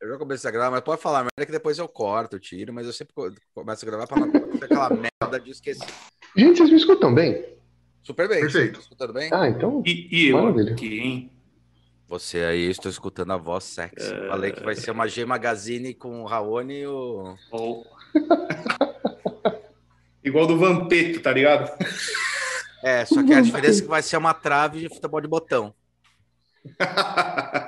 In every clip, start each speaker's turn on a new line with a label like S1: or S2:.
S1: Eu já comecei a gravar, mas pode falar merda que depois eu corto, tiro, mas eu sempre começo a gravar para não acontecer aquela merda de esquecer.
S2: Gente, vocês me escutam bem?
S1: Super bem.
S3: Perfeito.
S1: Escutando bem?
S2: Ah, então.
S4: E, e eu aqui, hein?
S1: Você aí, estou escutando a voz sexy.
S4: É.
S1: Falei que vai ser uma G Magazine com o Raoni e o.
S4: Ou- Igual do Vampeta, tá ligado?
S1: É, só que a diferença é que vai ser uma trave de futebol de botão.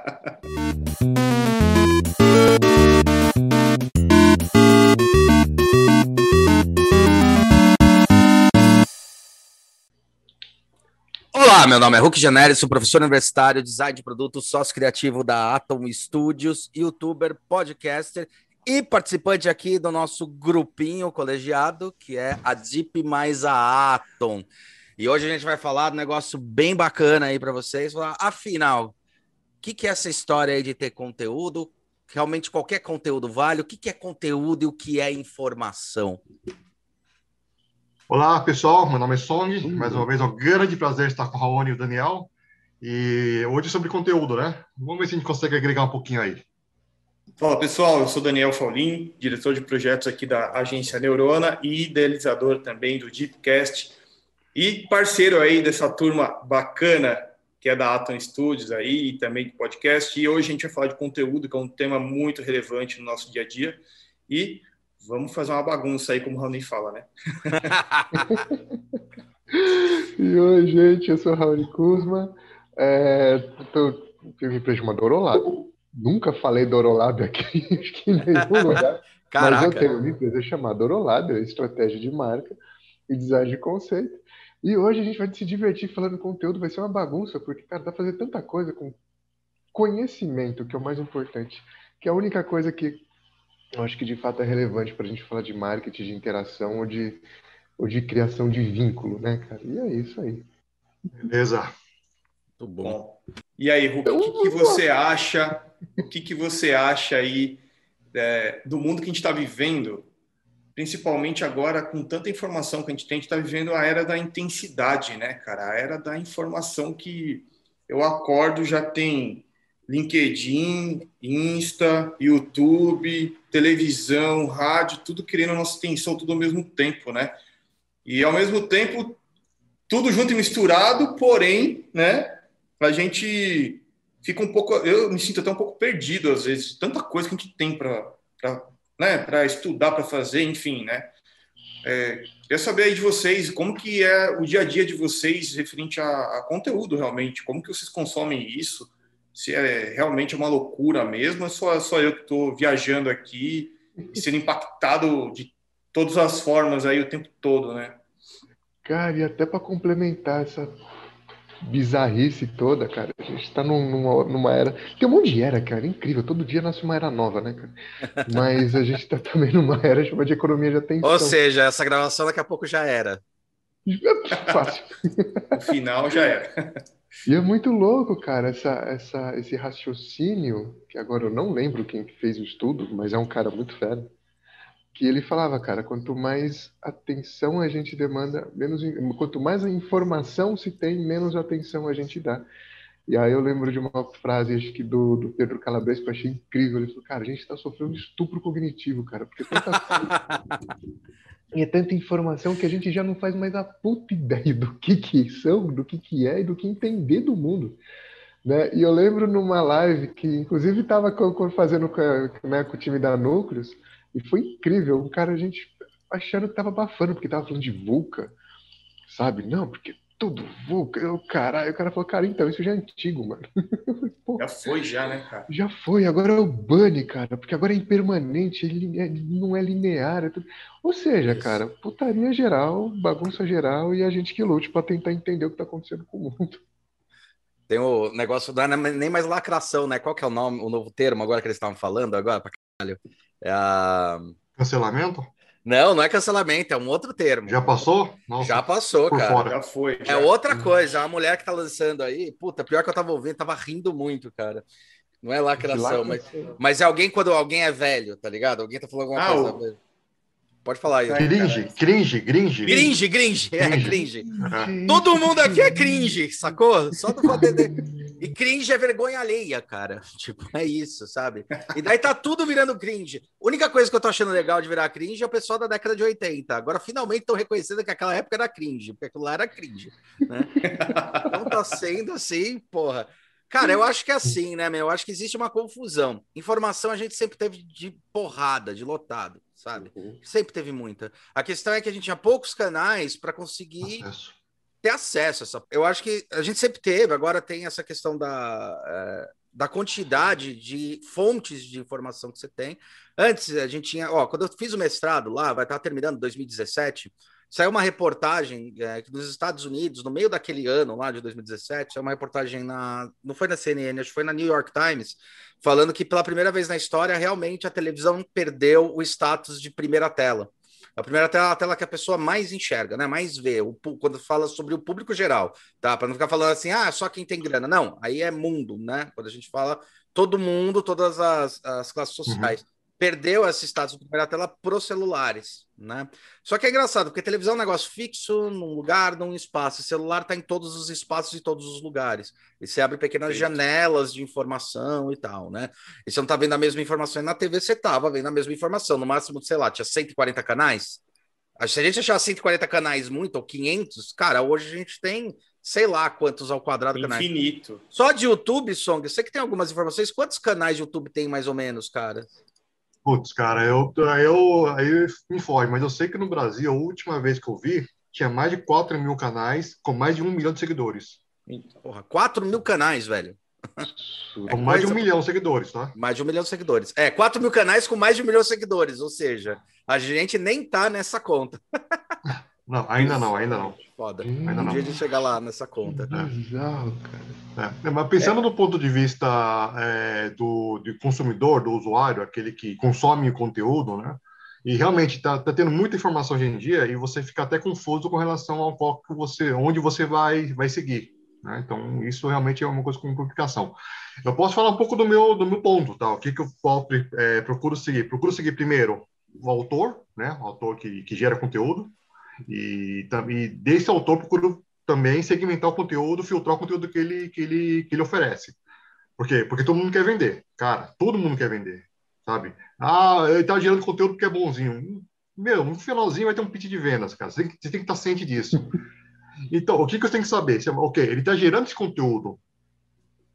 S1: Olá, meu nome é Hulk Janelli, sou professor universitário, design de produtos, sócio criativo da Atom Studios, youtuber, podcaster e participante aqui do nosso grupinho colegiado, que é a Deep mais a Atom. E hoje a gente vai falar de um negócio bem bacana aí para vocês. Falar, afinal, o que, que é essa história aí de ter conteúdo? Realmente qualquer conteúdo vale? O que, que é conteúdo e o que é informação?
S3: Olá, pessoal. Meu nome é Song. Mais uma vez, é um grande prazer estar com o Raoni e o Daniel. E hoje é sobre conteúdo, né? Vamos ver se a gente consegue agregar um pouquinho aí.
S4: Fala pessoal, eu sou Daniel Faulin, diretor de projetos aqui da agência Neurona e idealizador também do Deepcast e parceiro aí dessa turma bacana que é da Atom Studios aí e também de podcast. E hoje a gente vai falar de conteúdo, que é um tema muito relevante no nosso dia a dia. E vamos fazer uma bagunça aí, como o Raoni fala, né?
S2: E oi, gente, eu sou o Raul Kuzma. É, tô, uma empresa chamada Dorolab. Nunca falei Dorolab aqui, acho que em nenhum lugar. Mas eu
S1: Caraca,
S2: tenho uma empresa chamada Dorolab, é estratégia de marca e design de conceito. E hoje a gente vai se divertir falando conteúdo, vai ser uma bagunça, porque, cara, dá pra fazer tanta coisa com conhecimento, que é o mais importante, que é a única coisa que eu acho que de fato é relevante para a gente falar de marketing, de interação ou de, ou de criação de vínculo, né, cara? E é isso aí.
S3: Beleza.
S1: muito bom.
S4: Bom, e aí, Hulk, o que, que você acha? O que, que você acha aí é, do mundo que a gente está vivendo? Principalmente agora, com tanta informação que a gente tem, a gente está vivendo a era da intensidade, né, cara? A era da informação que eu acordo já tem LinkedIn, Insta, YouTube, televisão, rádio, tudo querendo a nossa atenção tudo ao mesmo tempo, né? E ao mesmo tempo, tudo junto e misturado, porém, né? A gente fica um pouco, eu me sinto até um pouco perdido às vezes, tanta coisa que a gente tem para né, para estudar, para fazer, enfim, né? É, queria saber aí de vocês, como que é o dia a dia de vocês referente a, a conteúdo realmente, como que vocês consomem isso, se é realmente uma loucura mesmo, ou só, só eu que estou viajando aqui e sendo impactado de todas as formas aí o tempo todo, né?
S2: Cara, e até para complementar essa bizarrice toda, cara, a gente tá num- numa, numa era. Tem um monte de era, cara, incrível. Todo dia nasce uma era nova, né, cara? Mas a gente tá também numa era chamada de economia de atenção.
S1: Ou seja, essa gravação daqui a pouco já era.
S2: Fácil.
S4: No final já era.
S2: E é muito louco, cara, essa, essa, esse raciocínio, que agora eu não lembro quem que fez o estudo, mas é um cara muito fera, que ele falava, cara, quanto mais atenção a gente demanda, menos, quanto mais informação se tem, menos atenção a gente dá. E aí eu lembro de uma frase, acho que do, do Pedro Calabres, que eu achei incrível. Ele falou, cara, a gente está sofrendo estupro cognitivo, cara, porque tanta coisa e é tanta informação que a gente já não faz mais a puta ideia do que que são, do que que é e do que entender do mundo. Né? E eu lembro numa live que, inclusive, estava fazendo com, né, com o time da Núcleos, e foi incrível. Um cara, a gente achando que estava abafando, porque estava falando de VUCA, sabe? Não, porque tudo VUCA, eu, caralho. O cara falou, cara, então, isso já é antigo, mano. Falei,
S4: Já foi, já, né, cara?
S2: já foi, agora é o bunny, cara, porque agora é impermanente, ele é- não é linear. é tudo- Ou seja,
S1: Isso.
S2: cara, putaria geral, bagunça geral e a gente que lute pra tentar entender o que tá acontecendo com o mundo.
S1: Tem o negócio, não é nem mais lacração, né? Qual que é o nome, o novo termo agora que eles estavam falando agora, pra caralho? É a...
S3: Cancelamento?
S1: Não, não é cancelamento, é um outro termo.
S3: Já passou? Nossa,
S1: Já passou, cara.
S3: fora.
S4: Já foi.
S1: É
S4: já.
S1: outra coisa, a mulher que tá lançando aí, puta, pior que eu tava ouvindo, tava rindo muito, cara. Não é lacração, mas, mas é alguém quando alguém é velho, tá ligado? Alguém tá falando alguma
S4: Ah,
S1: coisa.
S4: o-
S1: velho. Pode falar aí.
S3: Cringe, cringe, cringe.
S1: Cringe, cringe, é
S3: Cringe.
S1: cringe.
S3: É.
S1: Todo mundo aqui é cringe, sacou? Só do de... E cringe é vergonha alheia, cara. Tipo, é isso, sabe? E daí tá tudo virando cringe. A única coisa que eu tô achando legal de virar cringe é o pessoal da década de 80. Agora, finalmente, estão reconhecendo que aquela época era cringe, porque aquilo lá era cringe, né? Então tá sendo assim, porra. Cara, eu acho que é assim, né, meu? Eu acho que existe uma confusão. Informação a gente sempre teve de porrada, de lotado, sabe? Uhum. Sempre teve muita. A questão é que a gente tinha poucos canais para conseguir acesso. Ter acesso essa. Eu acho que a gente sempre teve, agora tem essa questão da, é, da quantidade de fontes de informação que você tem. Antes a gente tinha, ó, quando eu fiz o mestrado lá, vai estar terminando 2017. Saiu uma reportagem é, nos Estados Unidos, no meio daquele ano lá de 2017, saiu uma reportagem na. Não foi na CNN, acho que foi na New York Times, falando que pela primeira vez na história, realmente a televisão perdeu o status de primeira tela. A primeira tela é a tela que a pessoa mais enxerga, né? Mais vê, o, quando fala sobre o público geral, tá? Para não ficar falando assim, ah, só quem tem grana. Não, aí é mundo, né? Quando a gente fala todo mundo, todas as, as classes uhum. sociais. Uhum perdeu esse status de primeira tela para os celulares, né? Só que é engraçado, porque televisão é um negócio fixo, num lugar, num espaço. O celular está em todos os espaços e todos os lugares. E você abre pequenas Sim. janelas de informação e tal, né? E você não está vendo a mesma informação. E na TV você estava vendo a mesma informação. No máximo, sei lá, tinha 140 canais. Se a gente achar 140 canais muito, ou 500, cara, hoje a gente tem sei lá quantos ao quadrado
S4: Infinito.
S1: canais.
S4: Infinito.
S1: Só de YouTube, Song, eu sei que tem algumas informações. Quantos canais de YouTube tem mais ou menos, cara?
S3: Putz, cara, eu, eu aí me foge, mas eu sei que no Brasil, a última vez que eu vi, tinha mais de 4 mil canais com mais de um milhão de seguidores.
S1: Porra, 4 mil canais, velho.
S3: É com mais de um milhão de seguidores, tá?
S1: Mais de um milhão de seguidores. É, 4 mil canais com mais de um milhão de seguidores, ou seja, a gente nem tá nessa conta.
S3: Não, ainda não, ainda não.
S1: Foda. Hum, ainda um não. dia de chegar lá nessa conta.
S2: É. Bizarro,
S3: cara. É. Mas pensando é. do ponto de vista é, do, do consumidor, do usuário, aquele que consome o conteúdo, né? E realmente está tá tendo muita informação hoje em dia e você fica até confuso com relação ao foco que você, onde você vai, vai seguir. Né? Então, isso realmente é uma coisa com complicação. Eu posso falar um pouco do meu, do meu ponto, tá? O que, que eu é, procuro seguir? Procuro seguir primeiro o autor, né? O autor que, que gera conteúdo. E, e desse autor procuro também segmentar o conteúdo, filtrar o conteúdo que ele, que ele, que ele oferece. Por quê? Porque todo mundo quer vender. Cara, todo mundo quer vender, sabe? Ah, ele tá gerando conteúdo porque é bonzinho. Meu, no finalzinho vai ter um pitch de vendas, cara. Você tem que, você tem que estar ciente disso. Então, o que, que você tem que saber? Você, ok, ele está gerando esse conteúdo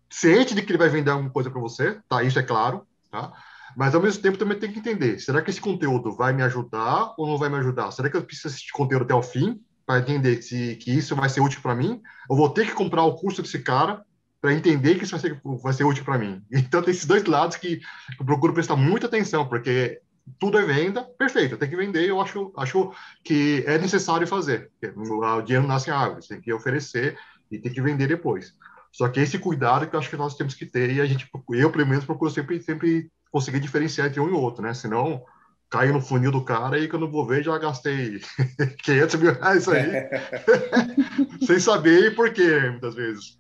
S3: ciente de que ele vai vender alguma coisa para você, tá? Isso é claro, tá? Mas ao mesmo tempo também tem que entender: será que esse conteúdo vai me ajudar ou não vai me ajudar? Será que eu preciso assistir conteúdo até o fim para entender se, que isso vai ser útil para mim? Ou vou ter que comprar o curso desse cara para entender que isso vai ser, vai ser útil para mim? Então tem esses dois lados que eu procuro prestar muita atenção, porque tudo é venda, perfeito, tem que vender, eu acho, acho que é necessário fazer. O dinheiro nasce em árvores, tem que oferecer e tem que vender depois. Só que esse cuidado que eu acho que nós temos que ter e a gente, eu pelo menos procuro sempre, sempre conseguir diferenciar entre um e outro, né? Senão cai no funil do cara e quando eu vou ver já gastei 500 mil reais aí, sem saber por quê, muitas vezes.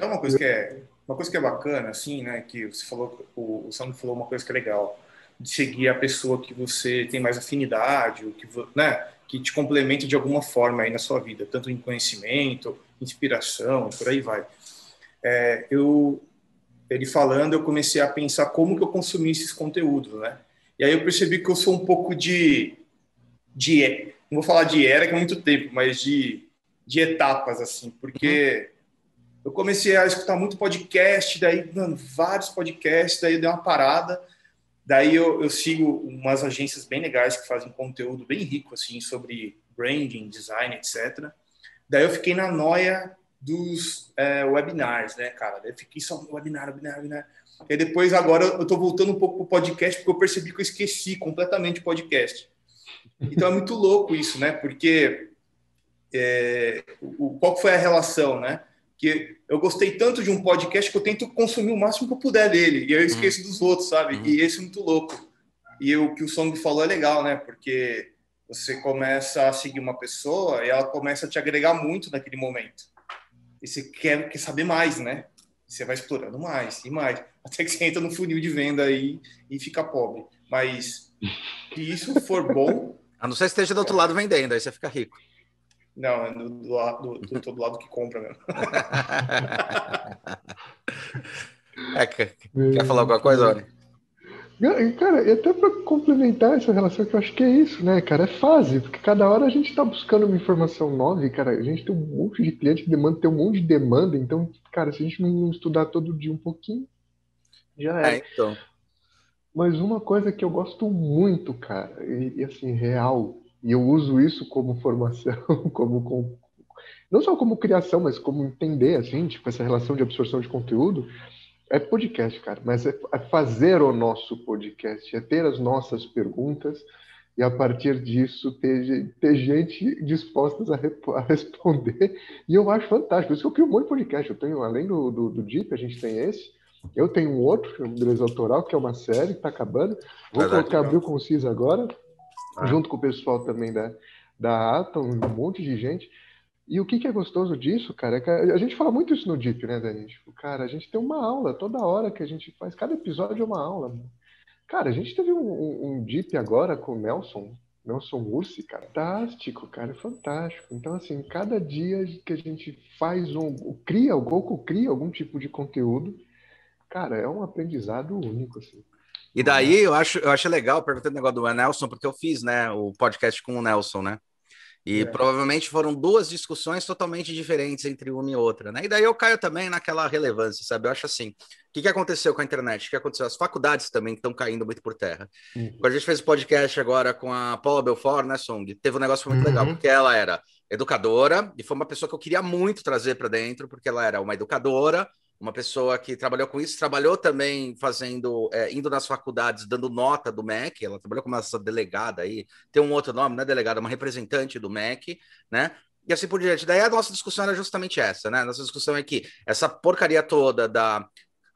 S4: É uma coisa que é uma coisa que é bacana, assim, né? Que você falou, o, o Sandro falou uma coisa que é legal, de seguir a pessoa que você tem mais afinidade, o que, né? Que te complemente de alguma forma aí na sua vida, tanto em conhecimento, inspiração, por aí vai. É, eu ele falando, eu comecei a pensar como que eu consumia esses conteúdos, né? E aí eu percebi que eu sou um pouco de, de não vou falar de era, que é muito tempo, mas de, de etapas, assim, porque uhum. eu comecei a escutar muito podcast, daí, mano, vários podcasts, daí eu dei uma parada, daí eu, eu sigo umas agências bem legais que fazem conteúdo bem rico, assim, sobre branding, design, etc. Daí eu fiquei na noia dos é, webinars, né, cara? Eu fiquei só no webinar, webinar, webinar. E depois, agora, eu tô voltando um pouco pro podcast, porque eu percebi que eu esqueci completamente o podcast. Então é muito louco isso, né? Porque é, o, qual foi a relação, né? Que eu gostei tanto de um podcast que eu tento consumir o máximo que eu puder dele, e eu esqueço uhum. dos outros, sabe? Uhum. E esse é muito louco. E o que o Song falou é legal, né? Porque você começa a seguir uma pessoa e ela começa a te agregar muito naquele momento e você quer, quer saber mais, né? Você vai explorando mais e mais, até que você entra no funil de venda aí e fica pobre. Mas se isso for bom.
S1: A não ser que esteja do outro lado vendendo, aí você fica rico.
S4: Não, é do, do, do, do, do lado que compra mesmo.
S1: é, quer, quer falar alguma coisa, Oni?
S2: Cara, e até para complementar essa relação, que eu acho que é isso, né, cara? É fase, porque cada hora a gente está buscando uma informação nova e, cara, a gente tem um monte de cliente que demanda, tem um monte de demanda, então, cara, se a gente não estudar todo dia um pouquinho, já é. é então. Mas uma coisa que eu gosto muito, cara, e, e assim, real, e eu uso isso como formação, como, como, não só como criação, mas como entender, assim, tipo, essa relação de absorção de conteúdo, é podcast, cara, mas é, é fazer o nosso podcast, é ter as nossas perguntas e a partir disso ter, ter gente disposta a, a, responder. E eu acho fantástico. Por isso que eu crio um monte de podcast. Eu tenho, além do, do, do Deep, a gente tem esse. Eu tenho um outro, um Beleza Autoral, que é uma série que está acabando. Vou Verdade, colocar Abril Conciso agora, ah. junto com o pessoal também da, da Atom, um monte de gente. E o que, que é gostoso disso, cara, é que a, gente fala muito isso no Deep, né, Dani? Tipo, cara, a gente tem uma aula toda hora que a gente faz, cada episódio é uma aula. Cara, a gente teve um, um, um Deep agora com o Nelson, Nelson Ursi, cara, fantástico, cara, fantástico. Então, assim, cada dia que a gente faz um, cria, o Goku cria algum tipo de conteúdo, cara, é um aprendizado único, assim.
S1: E daí eu acho, eu acho legal perguntando o negócio do Nelson, porque eu fiz, né, o podcast com o Nelson, né? E é. provavelmente foram duas discussões totalmente diferentes entre uma e outra, né? E daí eu caio também naquela relevância, sabe? Eu acho assim, o que, que aconteceu com a internet? O que aconteceu? As faculdades também estão caindo muito por terra. Uhum. Quando a gente fez o podcast agora com a Paula Belfort, né, Song? Teve um negócio muito uhum. legal, porque ela era educadora e foi uma pessoa que eu queria muito trazer para dentro, porque ela era uma educadora, uma pessoa que trabalhou com isso, trabalhou também fazendo, é, indo nas faculdades, dando nota do MEC, ela trabalhou como essa delegada aí, tem um outro nome, não é delegada, é uma representante do MEC, né? E assim por diante. Daí a nossa discussão era justamente essa, né? Nossa discussão é que essa porcaria toda da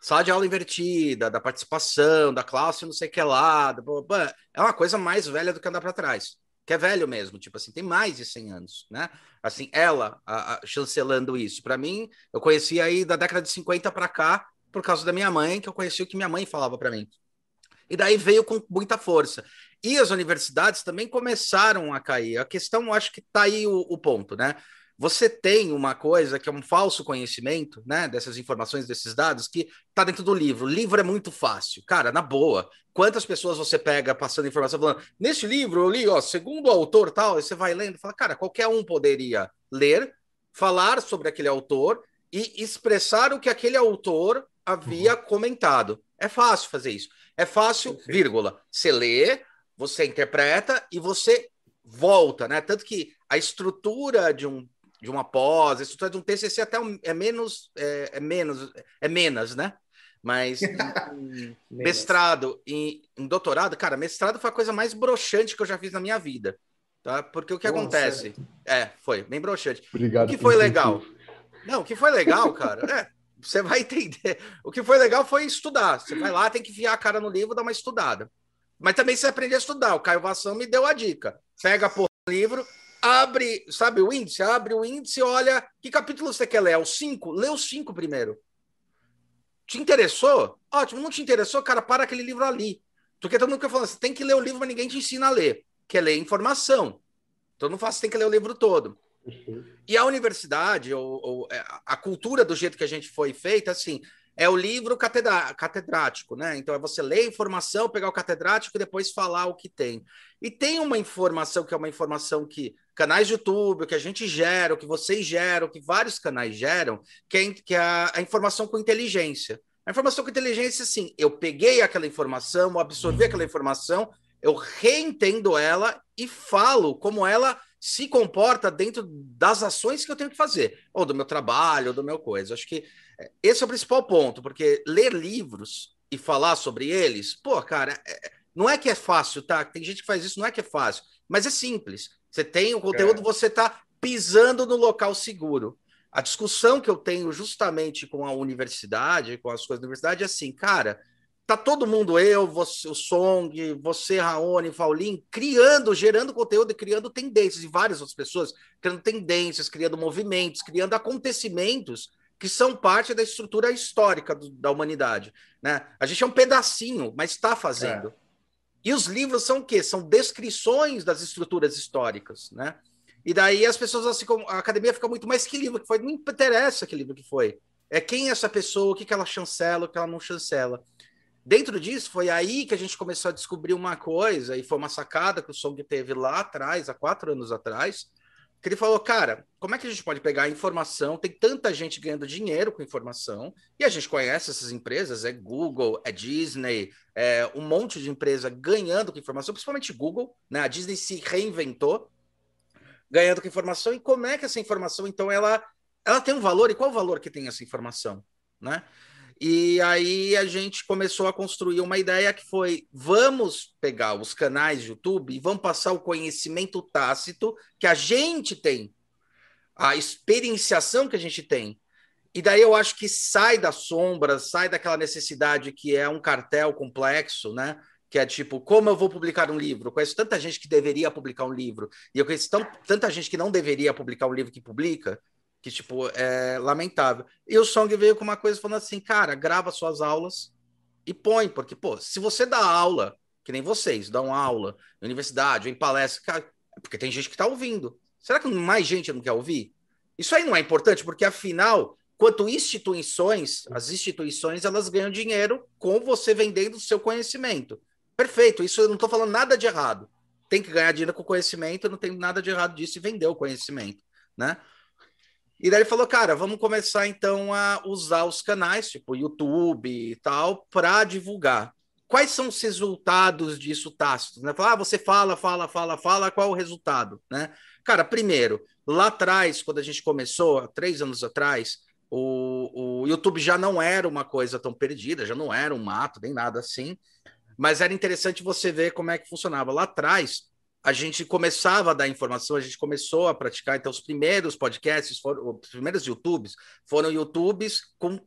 S1: sala de aula invertida, da participação, da classe não sei o que lá, é uma coisa mais velha do que andar para trás que é velho mesmo, tipo assim, tem mais de 100 anos, né? Assim, ela a, a, chancelando isso. Para mim, eu conheci aí da década de 50 para cá, por causa da minha mãe, que eu conheci o que minha mãe falava para mim. E daí veio com muita força. E as universidades também começaram a cair. A questão, eu acho que está aí o, o ponto, né? Você tem uma coisa que é um falso conhecimento, né, dessas informações, desses dados, que está dentro do livro. O livro é muito fácil. Cara, na boa, quantas pessoas você pega passando informação falando, nesse livro eu li, ó, segundo o autor tal, e você vai lendo fala, cara, qualquer um poderia ler, falar sobre aquele autor e expressar o que aquele autor havia uhum. comentado. É fácil fazer isso. É fácil, vírgula. Você lê, você interpreta e você volta, né? Tanto que a estrutura de um de uma pós, a estrutura de um TCC até é menos, é, é menos, é menos, né? Mas em, mestrado e em, em, doutorado, cara, mestrado foi a coisa mais broxante que eu já fiz na minha vida, tá? Porque o que Nossa. acontece? É, foi bem broxante.
S2: Obrigado.
S1: O que foi legal? Não, o que foi legal, cara, é, você vai entender. O que foi legal foi estudar. Você vai lá, tem que enfiar a cara no livro, dar uma estudada. Mas também você aprende a estudar. O Caio Vassão me deu a dica. Pega a porra do livro, abre, sabe o índice? Abre o índice, olha que capítulo você quer ler. É o 5? Lê o 5 primeiro. Te interessou? Ótimo. Não te interessou? Cara, para aquele livro ali. Porque todo mundo fica falando, você tem que ler o livro, mas ninguém te ensina a ler. Quer ler informação. Então não faço, tem que ler o livro todo. E a universidade, ou, ou, é, a cultura do jeito que a gente foi feita, assim, é o livro catedrático, né? Então é você ler a informação, pegar o catedrático e depois falar o que tem. E tem uma informação que é uma informação que canais de YouTube, que a gente gera, o que vocês geram, que vários canais geram, que é, que é a, a, informação com inteligência. A informação com inteligência, assim, eu peguei aquela informação, absorvi aquela informação, eu reentendo ela e falo como ela se comporta dentro das ações que eu tenho que fazer, ou do meu trabalho, ou do meu coisa. Acho que é, esse é o principal ponto, porque ler livros e falar sobre eles, pô, cara, é, não é que é fácil, tá? Tem gente que faz isso, não é que é fácil, mas é simples. Você tem o conteúdo, é. você está pisando no local seguro. A discussão que eu tenho justamente com a universidade, com as coisas da universidade, é assim, cara, tá todo mundo, eu, você, o Song, você, Raoni, Paulinho, criando, gerando conteúdo e criando tendências, e várias outras pessoas criando tendências, criando movimentos, criando acontecimentos que são parte da estrutura histórica do, da humanidade. Né? A gente é um pedacinho, mas está fazendo. É. E os livros são o quê? São descrições das estruturas históricas, né? E daí as pessoas assim, a academia fica muito mais que livro que foi, não interessa que livro que foi. É quem é essa pessoa, o que, que ela chancela, o que ela não chancela. Dentro disso, foi aí que a gente começou a descobrir uma coisa, e foi uma sacada que o Song teve lá atrás, há quatro anos atrás, que ele falou, cara, como é que a gente pode pegar informação? Tem tanta gente ganhando dinheiro com informação, e a gente conhece essas empresas, é Google, é Disney, é um monte de empresa ganhando com informação, principalmente Google, né? A Disney se reinventou, ganhando com informação, e como é que essa informação, então, ela, ela tem um valor, e qual o valor que tem essa informação, né? E aí a gente começou a construir uma ideia que foi: vamos pegar os canais de YouTube e vamos passar o conhecimento tácito que a gente tem, a experienciação que a gente tem. E daí eu acho que sai da sombra, sai daquela necessidade que é um cartel complexo, né? Que é tipo, como eu vou publicar um livro? Conheço tanta gente que deveria publicar um livro, e eu conheço tão, tanta gente que não deveria publicar um livro que publica, que, tipo, é lamentável. E o Song veio com uma coisa falando assim, cara, grava suas aulas e põe, porque, pô, se você dá aula, que nem vocês, dão aula em universidade, em palestra, cara, porque tem gente que tá ouvindo. Será que mais gente não quer ouvir? Isso aí não é importante, porque afinal, quanto instituições, as instituições, elas ganham dinheiro com você vendendo o seu conhecimento. Perfeito, isso eu não estou falando nada de errado. Tem que ganhar dinheiro com conhecimento, não tem nada de errado disso e vender o conhecimento, né? E daí ele falou, cara, vamos começar então a usar os canais, tipo YouTube e tal, para divulgar. Quais são os resultados disso tácitos? Né? Falar, ah, você fala, fala, fala, fala, qual o resultado? Né? Cara, primeiro, lá atrás, quando a gente começou, há três anos atrás, o, o YouTube já não era uma coisa tão perdida, já não era um mato, nem nada assim, mas era interessante você ver como é que funcionava. Lá atrás, a gente começava a dar informação, a gente começou a praticar. Então, os primeiros podcasts, foram, os primeiros YouTubes, foram YouTubes com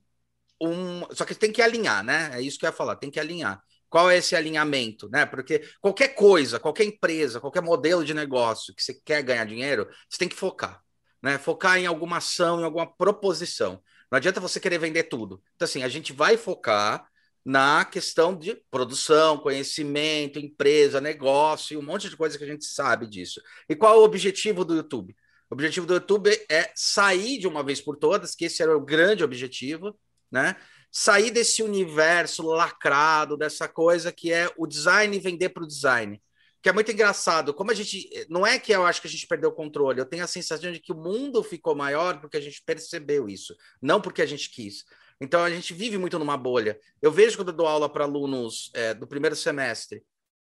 S1: um. Só que tem que alinhar, né? É isso que eu ia falar, tem que alinhar. Qual é esse alinhamento, né? Porque qualquer coisa, qualquer empresa, qualquer modelo de negócio que você quer ganhar dinheiro, você tem que focar, né? Focar em alguma ação, em alguma proposição. Não adianta você querer vender tudo. Então, assim, a gente vai focar na questão de produção, conhecimento, empresa, negócio, um monte de coisa que a gente sabe disso. E qual é o objetivo do YouTube? O objetivo do YouTube é sair de uma vez por todas, que esse era o grande objetivo, né? Sair desse universo lacrado, dessa coisa que é o design vender para o design. Que é muito engraçado. Como a gente. Não é que eu acho que a gente perdeu o controle, eu tenho a sensação de que o mundo ficou maior porque a gente percebeu isso, não porque a gente quis. Então a gente vive muito numa bolha. Eu vejo quando eu dou aula para alunos é, do primeiro semestre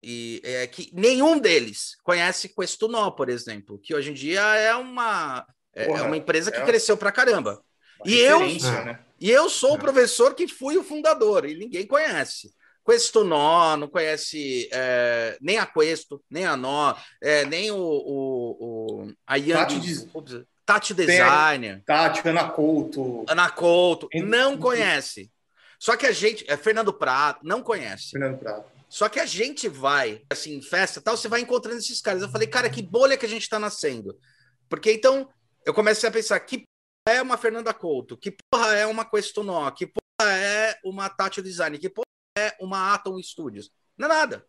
S1: e é, que nenhum deles conhece Questunó, por exemplo, que hoje em dia é uma é, é Porra, é uma empresa que é cresceu para caramba. E eu, né? e eu sou o é. professor que fui o fundador e ninguém conhece. Questunó, não conhece é, nem a Questo, nem a Nó, nem o, o, o a Yang. Tati Designer.
S4: Tati, Ana Couto.
S1: Ana Couto. Não conhece. Só que a gente. É Fernando Prato, não conhece.
S4: Fernando Prato.
S1: Só que a gente vai, assim, em festa tal, você vai encontrando esses caras. Eu falei, cara, que bolha que a gente tá nascendo. Porque então eu comecei a pensar, que porra é uma Fernanda Couto? Que porra é uma Questonó? Que porra é uma Tati Design? Que porra é uma Atom Studios? Não é nada.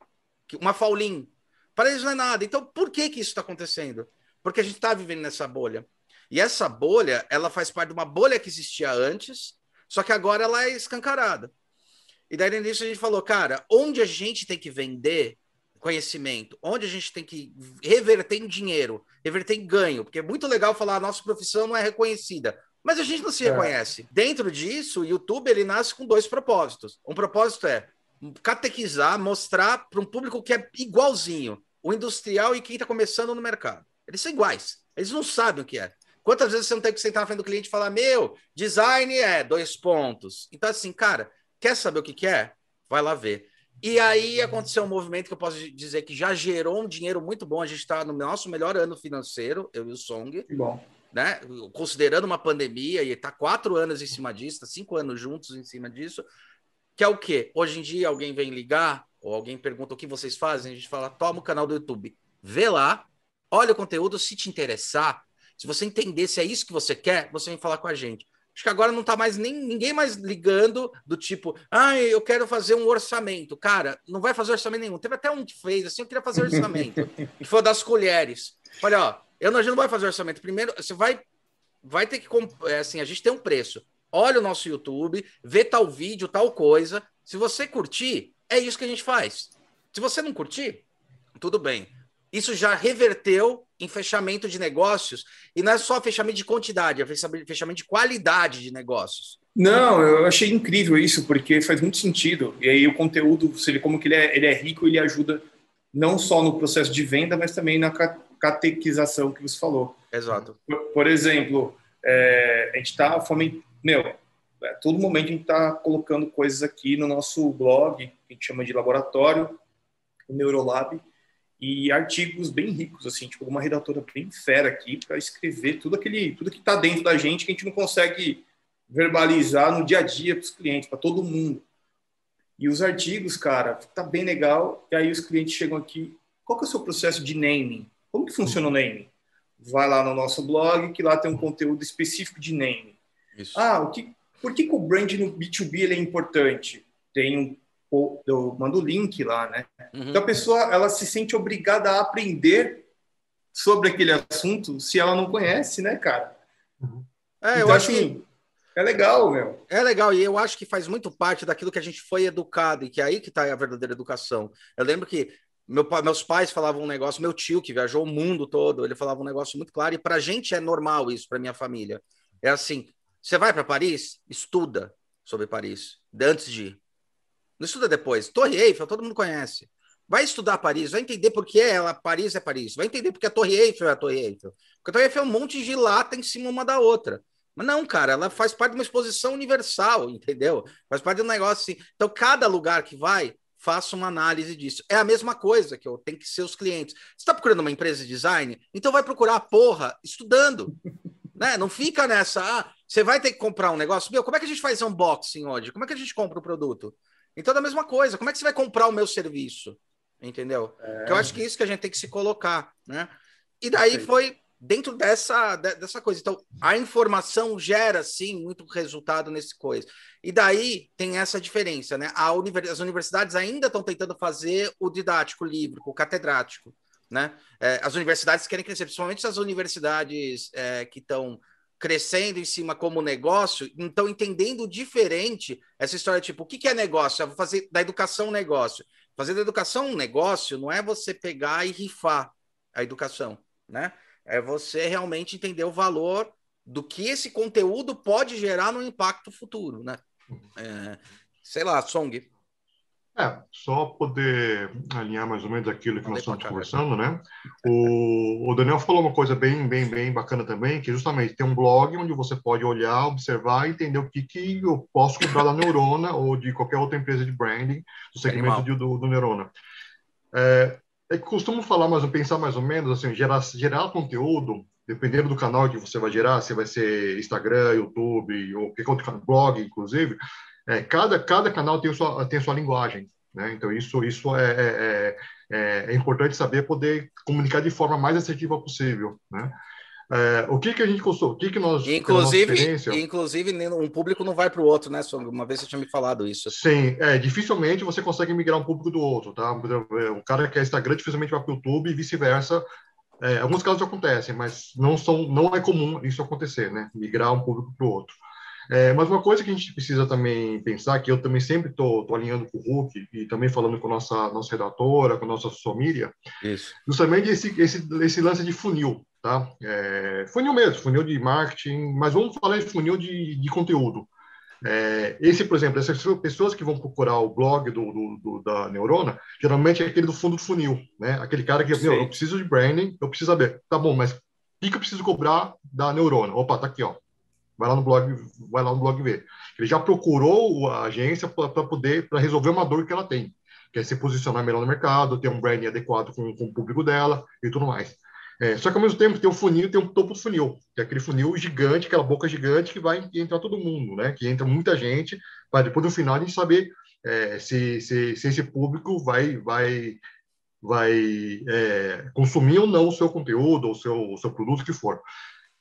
S1: Uma Faulin. Para eles não é nada. Então, por que que isso está acontecendo? Porque a gente está vivendo nessa bolha. E essa bolha, ela faz parte de uma bolha que existia antes, só que agora ela é escancarada. E daí no início a gente falou, cara, onde a gente tem que vender conhecimento, onde a gente tem que reverter em dinheiro, reverter em ganho, porque é muito legal falar a nossa profissão não é reconhecida, mas a gente não se é. reconhece. Dentro disso, o YouTube ele nasce com dois propósitos. Um propósito é catequizar, mostrar para um público que é igualzinho, o industrial e quem está começando no mercado. Eles são iguais, eles não sabem o que é. Quantas vezes você não tem que sentar na frente do cliente e falar, meu, design é dois pontos. Então, assim, cara, quer saber o que, quer? é? Vai lá ver. E aí aconteceu um movimento que eu posso dizer que já gerou um dinheiro muito bom. A gente está no nosso melhor ano financeiro, eu e o Song.
S4: Que bom.
S1: Né? Considerando uma pandemia, e está quatro anos em cima disso, tá cinco anos juntos em cima disso. Que é o quê? Hoje em dia alguém vem ligar, ou alguém pergunta o que vocês fazem, a gente fala, toma o canal do YouTube, vê lá, olha o conteúdo, se te interessar, se você entender se é isso que você quer, você vem falar com a gente. Acho que agora não está mais nem ninguém mais ligando do tipo, ah, eu quero fazer um orçamento. Cara, não vai fazer orçamento nenhum. Teve até um que fez assim, eu queria fazer orçamento. e foi das colheres. Olha, ó, eu não, a gente não vai fazer orçamento. Primeiro, você vai, vai ter que. É assim, a gente tem um preço. Olha o nosso YouTube, vê tal vídeo, tal coisa. Se você curtir, é isso que a gente faz. Se você não curtir, tudo bem. Isso já reverteu em fechamento de negócios, e não é só fechamento de quantidade, é fechamento de qualidade de negócios.
S4: Não, eu achei incrível isso, porque faz muito sentido. E aí o conteúdo, você vê como que ele é, ele é rico, ele ajuda não só no processo de venda, mas também na catequização que você falou.
S1: Exato.
S4: Por, por exemplo, é, a gente está fomentando, meu, é, todo momento a gente está colocando coisas aqui no nosso blog, que a gente chama de laboratório, o Neurolab, e artigos bem ricos, assim, tipo uma redatora bem fera aqui para escrever tudo aquele, tudo que está dentro da gente que a gente não consegue verbalizar no dia a dia para os clientes, para todo mundo. E os artigos, cara, tá bem legal. E aí os clientes chegam aqui, qual que é o seu processo de naming? Como que funciona o naming? Vai lá no nosso blog, que lá tem um conteúdo específico de naming. Isso. Ah, o que, por que, que o brand no B2B ele é importante? Tem um eu mando o link lá, né? Uhum. Então a pessoa ela se sente obrigada a aprender sobre aquele assunto se ela não conhece, né, cara?
S1: Uhum. É, então, eu acho assim, que
S4: é legal, meu.
S1: É legal, e eu acho que faz muito parte daquilo que a gente foi educado, e que é aí que está a verdadeira educação. Eu lembro que meu, meus pais falavam um negócio, meu tio, que viajou o mundo todo, ele falava um negócio muito claro, e para a gente é normal isso, para minha família. É assim: você vai para Paris, estuda sobre Paris, antes de ir. Não estuda depois. Torre Eiffel, todo mundo conhece. Vai estudar Paris, vai entender por que ela, Paris é Paris. Vai entender porque a Torre Eiffel é a Torre Eiffel. Porque a Torre Eiffel é um monte de lata em cima uma da outra. Mas não, cara, ela faz parte de uma exposição universal, entendeu? Faz parte de um negócio assim. Então, cada lugar que vai, faça uma análise disso. É a mesma coisa que eu tenho que ser os clientes. Você está procurando uma empresa de design? Então vai procurar, porra, estudando. né? Não fica nessa, ah, você vai ter que comprar um negócio. Meu, como é que a gente faz unboxing hoje? Como é que a gente compra o produto? Então, da mesma coisa, como é que você vai comprar o meu serviço? Entendeu? É. Que eu acho que é isso que a gente tem que se colocar, né? E daí foi dentro dessa, dessa coisa. Então, a informação gera, sim, muito resultado nesse coisa. E daí tem essa diferença, né? Univers... As universidades ainda estão tentando fazer o didático livre, o catedrático, né? É, as universidades querem crescer, principalmente as universidades é, que estão crescendo em cima como negócio, então entendendo diferente essa história, tipo, o que, que é negócio? Eu vou fazer da educação um negócio. Fazer da educação um negócio não é você pegar e rifar a educação, né? É você realmente entender o valor do que esse conteúdo pode gerar no impacto futuro, né? É, sei lá, Song,
S3: é, só poder alinhar mais ou menos aquilo que nós estamos conversando, né? O, o, Daniel falou uma coisa bem, bem, bem bacana também, que justamente tem um blog onde você pode olhar, observar e entender o que, que eu posso comprar da Neurona ou de qualquer outra empresa de branding do segmento de, do, do Neurona. É, é que costumo falar, mas pensar mais ou menos assim, gerar, gerar conteúdo, dependendo do canal que você vai gerar, se vai ser Instagram, YouTube ou qualquer outro blog, inclusive, é, cada, cada canal tem sua, tem sua linguagem, né? Então, isso, isso é, é, é, é, importante saber poder comunicar de forma mais assertiva possível, né? É, o que que a gente costumou, o que que nós
S1: inclusive inclusive um público não vai para o outro né uma vez você tinha me falado isso.
S3: Sim é dificilmente você consegue migrar um público do outro tá? O cara que é Instagram dificilmente vai para o YouTube e vice-versa. É, alguns casos acontecem mas não são não é comum isso acontecer né? Migrar um público para o outro é, mas uma coisa que a gente precisa também pensar, que eu também sempre estou alinhando com o Hulk e também falando com a nossa, nossa redatora, com a nossa família, Isso. justamente esse, esse, esse lance de funil, tá? É, funil mesmo, funil de marketing, mas vamos falar de funil de, de conteúdo. É, esse, por exemplo, essas pessoas que vão procurar o blog do, do, do, da Neurona, geralmente é aquele do fundo do funil, né? Aquele cara que, meu, eu preciso de branding, eu preciso saber, tá bom, mas o que, que eu preciso cobrar da Neurona? Opa, tá aqui, ó. Vai lá no blog, vai lá no blog ver. Ele já procurou a agência para poder para resolver uma dor que ela tem, que é se posicionar melhor no mercado, ter um branding adequado com, com o público dela e tudo mais. É, só que ao mesmo tempo tem um funil, tem um topo do funil, que é aquele funil gigante, aquela boca gigante que vai entrar todo mundo, né? Que entra muita gente, para depois no final a gente saber é, se, se, se, esse público vai vai vai é, consumir ou não o seu conteúdo ou o seu, o seu produto que for.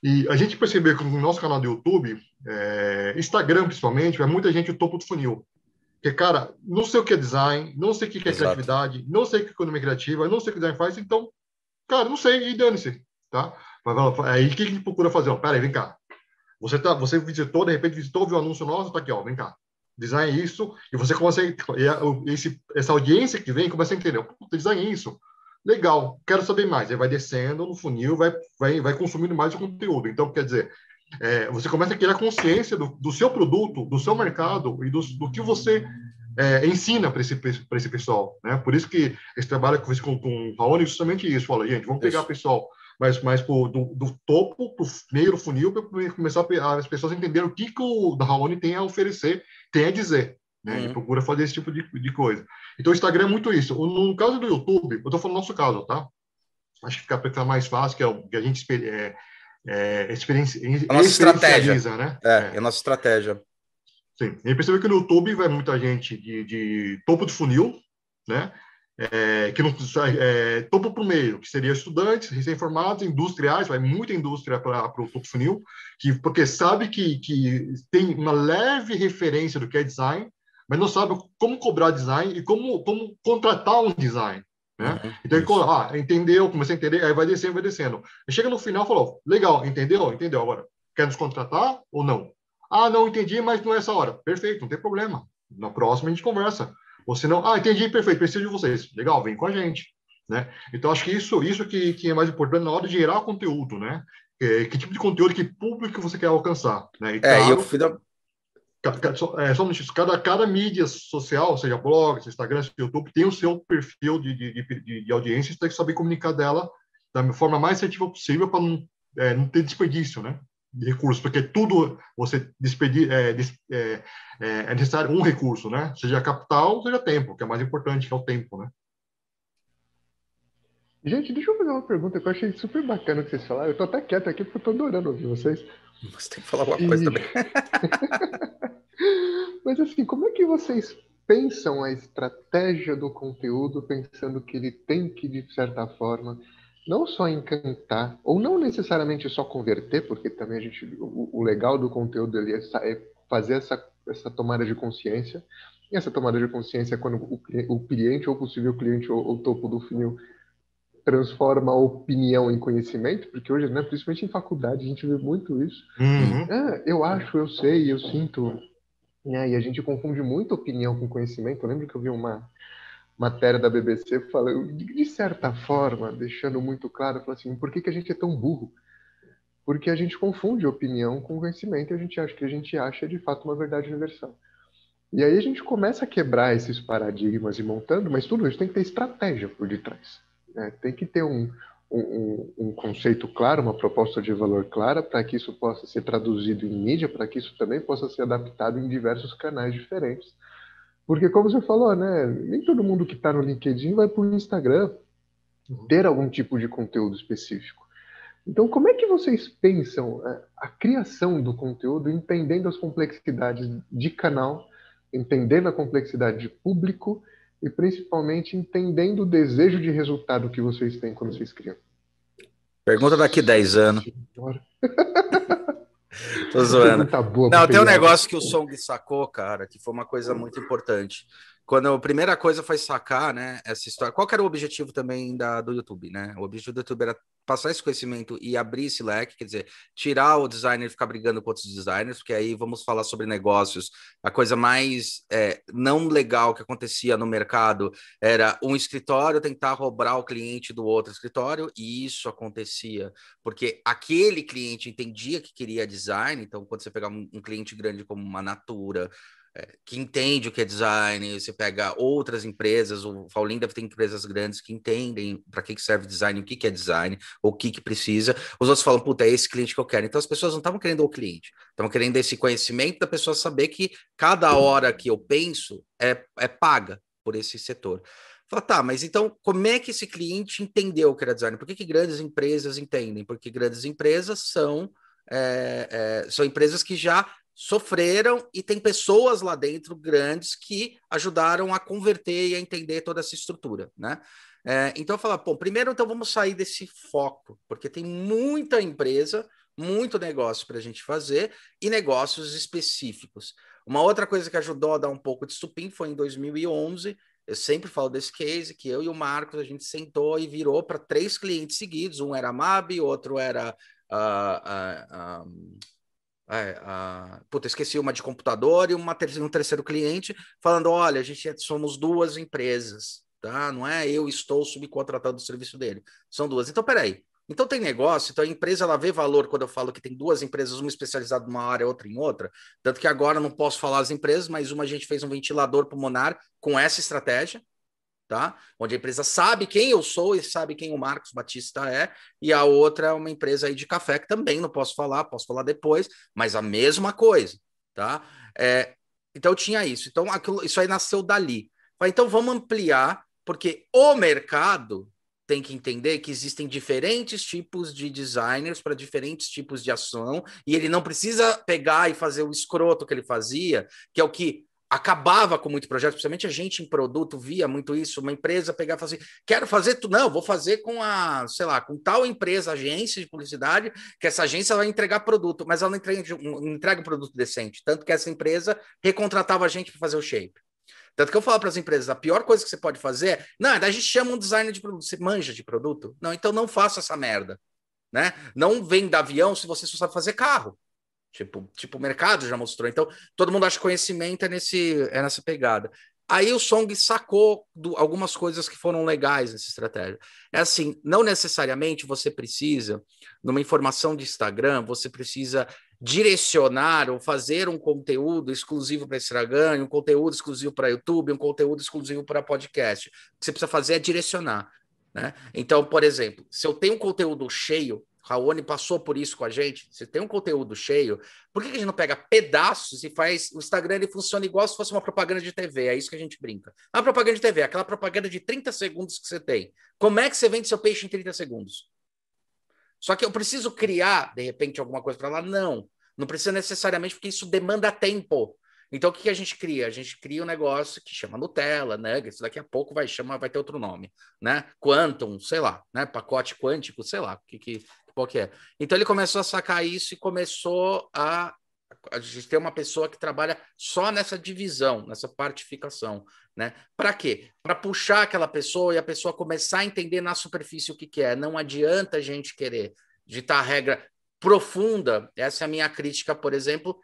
S3: E a gente percebeu que no nosso canal do YouTube, é, Instagram principalmente, é muita gente o topo do funil. Porque, cara, não sei o que é design, não sei o que é Exato. criatividade, não sei o que é economia criativa, não sei o que design faz, então, cara, não sei, e dane-se, tá? Aí o que a gente procura fazer? Ó, peraí, vem cá. Você, tá, você visitou, de repente visitou, viu o anúncio nosso, tá aqui, ó, vem cá. Design é isso, e você consegue, e esse, essa audiência que vem começa a entender, design é isso. Legal, quero saber mais. Aí vai descendo no funil, vai, vai, vai consumindo mais o conteúdo. Então, quer dizer, é, você começa a criar consciência do, do, seu produto, do seu mercado e do, do que você é, ensina para esse, esse pessoal. Né? Por isso que esse trabalho que eu fiz com, com o Raoni é justamente isso. Fala, gente, vamos pegar o pessoal mais, mais pro, do, do topo para o meio do funil para começar a, as pessoas entenderem o que, que o da Raoni tem a oferecer, tem a dizer. Né? Uhum. Ele procura fazer esse tipo de, de coisa. Então, o Instagram é muito isso. No caso do YouTube, eu estou falando no nosso caso, tá? Acho que fica, fica mais fácil, que é o que a gente é, é, experiência,
S1: a nossa estratégia, né? É, é, a nossa estratégia.
S3: Sim. A gente percebeu que no YouTube vai muita gente de, de topo de funil, né? É, que não é, topo para o meio, que seria estudantes, recém-formados, industriais, vai muita indústria para o topo funil, que, porque sabe que, que tem uma leve referência do que é design, mas não sabe como cobrar design e como, como contratar um design. Né? Uhum, então, ele ah, entendeu, comecei a entender, aí vai descendo, vai descendo. E chega no final falou, legal, entendeu? Entendeu agora. Quer nos contratar ou não? Ah, não entendi, mas não é essa hora. Perfeito, não tem problema. Na próxima a gente conversa. Ou se não, ah, entendi, perfeito, preciso de vocês. Legal, vem com a gente. Né? Então, acho que isso, isso que, que é mais importante na hora de gerar conteúdo, né? Que, que tipo de conteúdo, que público você quer alcançar. Né?
S1: E, claro, é, eu fui da...
S3: Cada, é, só cada, cada mídia social, seja blog, seja Instagram, seja YouTube, tem o seu perfil de, de, de, de audiência, você tem que saber comunicar dela da forma mais assertiva possível para não, é, não ter desperdício, né? de recursos, porque tudo você despedir é, é, é, necessário um recurso, né? Seja capital, seja tempo, que é mais importante, que é o tempo, né?
S2: Gente, deixa eu fazer uma pergunta que eu achei super bacana que vocês falaram. Eu tô até quieto aqui porque eu tô adorando ouvir vocês.
S1: Você tem que falar alguma e... coisa também.
S2: Mas assim, como é que vocês pensam a estratégia do conteúdo, pensando que ele tem que, de certa forma, não só encantar, ou não necessariamente só converter, porque também a gente, o, o legal do conteúdo ali é, é, fazer essa, essa tomada de consciência, e essa tomada de consciência é quando o, o cliente ou possível cliente ou o topo do funil transforma a opinião em conhecimento, porque hoje, né, principalmente em faculdade, a gente vê muito isso. Uhum. Ah, eu acho, eu sei, eu sinto. Né, e a gente confunde muito opinião com conhecimento. Eu lembro que eu vi uma, matéria da BBC falando, de certa forma, deixando muito claro, falou assim, por que, que a gente é tão burro? Porque a gente confunde opinião com conhecimento e a gente acha que a gente acha de fato uma verdade universal. E aí a gente começa a quebrar esses paradigmas e montando, mas tudo isso tem que ter estratégia por detrás. Né? Tem que ter um, um, um, conceito claro, uma proposta de valor clara, para que isso possa ser traduzido em mídia, para que isso também possa ser adaptado em diversos canais diferentes porque, como você falou, né, nem todo mundo que está no LinkedIn vai para o Instagram ter algum tipo de conteúdo específico. Então, como é que vocês pensam a, a criação do conteúdo, entendendo as complexidades de canal, entendendo a complexidade de público e, principalmente, entendendo o desejo de resultado que vocês têm quando vocês criam?
S1: Pergunta daqui 10 anos. Tô zoando. Não, tem um negócio que o Song sacou, cara, que foi uma coisa muito importante. Quando a primeira coisa foi sacar, né, essa história. Qual era o objetivo também da, do YouTube, né? O objetivo do YouTube era passar esse conhecimento e abrir esse leque, quer dizer, tirar o designer e ficar brigando com outros designers, porque aí vamos falar sobre negócios. A coisa mais é, não legal que acontecia no mercado era um escritório tentar roubar o cliente do outro escritório, e isso acontecia porque aquele cliente entendia que queria design, então quando você pegar um, um cliente grande como uma Natura, que entende o que é design, você pega outras empresas, o Faulim deve ter empresas grandes que entendem para que, que serve design, o que, que é design, o que, que precisa. Os outros falam, puta, é esse cliente que eu quero. Então as pessoas não estavam querendo o cliente, estavam querendo esse conhecimento da pessoa saber que cada hora que eu penso é, é paga por esse setor. Fala, tá, mas então como é que esse cliente entendeu o que era design? Por que, que grandes empresas entendem? Porque grandes empresas são, é, é, são empresas que já sofreram e tem pessoas lá dentro grandes que ajudaram a converter e a entender toda essa estrutura, né? É, então falo, bom, primeiro então vamos sair desse foco, porque tem muita empresa muito negócio para a gente fazer e negócios específicos. Uma outra coisa que ajudou a dar um pouco de estupim foi em 2011. Eu sempre falo desse case que eu e o Marcos a gente sentou e virou para três clientes seguidos. Um era a MAB, outro era uh, uh, uh, uh, puta, esqueci uma de computador e uma ter um terceiro cliente falando: olha, a gente é, somos duas empresas, tá? Não é eu estou subcontratando o serviço dele, são duas. Então, peraí. Então tem negócio, então a empresa ela vê valor quando eu falo que tem duas empresas, uma especializada numa área, outra em outra. Tanto que agora não posso falar as empresas, mas uma a gente fez um ventilador pulmonar com essa estratégia, tá? Onde a empresa sabe quem eu sou e sabe quem o Marcos Batista é, e a outra é uma empresa aí de café que também não posso falar, posso falar depois, mas a mesma coisa, tá? É, então tinha isso. Então aquilo, isso aí nasceu dali. Então vamos ampliar, porque o mercado tem que entender que existem diferentes tipos de designers para diferentes tipos de ação, e ele não precisa pegar e fazer o escroto que ele fazia, que é o que acabava com muito projeto, principalmente a gente em produto via muito isso, uma empresa pegar e fazer, quero fazer tudo, não, vou fazer com a, sei lá, com tal empresa, agência de publicidade, que essa agência vai entregar produto, mas ela não entrega, não entrega um produto decente, tanto que essa empresa recontratava a gente para fazer o shape. Tanto que eu falo para as empresas, a pior coisa que você pode fazer é, não, a gente chama um designer de produto, você manja de produto? Não, então não faça essa merda, né? Não venda avião se você só sabe fazer carro. Tipo, tipo, o mercado já mostrou. Então, todo mundo acha que conhecimento é, nesse, é nessa pegada. Aí o Song sacou do, algumas coisas que foram legais nessa estratégia. É assim, não necessariamente você precisa, numa informação de Instagram, você precisa direcionar ou fazer um conteúdo exclusivo para Instagram, um conteúdo exclusivo para YouTube, um conteúdo exclusivo para podcast. O que você precisa fazer é direcionar. Né? Então, por exemplo, se eu tenho um conteúdo cheio, Raoni passou por isso com a gente. Se tem um conteúdo cheio, por que a gente não pega pedaços e faz. O Instagram ele funciona igual se fosse uma propaganda de TV. É isso que a gente brinca. A propaganda de TV, aquela propaganda de 30 segundos que você tem. Como é que você vende seu peixe em 30 segundos? Só que eu preciso criar, de repente, alguma coisa para lá? Não. Não precisa necessariamente, porque isso demanda tempo. Então, o que, a gente cria? A gente cria um negócio que chama Nutella, Nuggets, daqui a pouco vai chamar, vai ter outro nome, né? Quantum, sei lá, né? Pacote quântico, sei lá, que, que, qual que é. Então, ele começou a sacar isso e começou a a gente uma pessoa que trabalha só nessa divisão, nessa partificação, né? Para quê? Para puxar aquela pessoa e a pessoa começar a entender na superfície o que, que é. Não adianta a gente querer ditar a regra profunda. Essa é a minha crítica, por exemplo.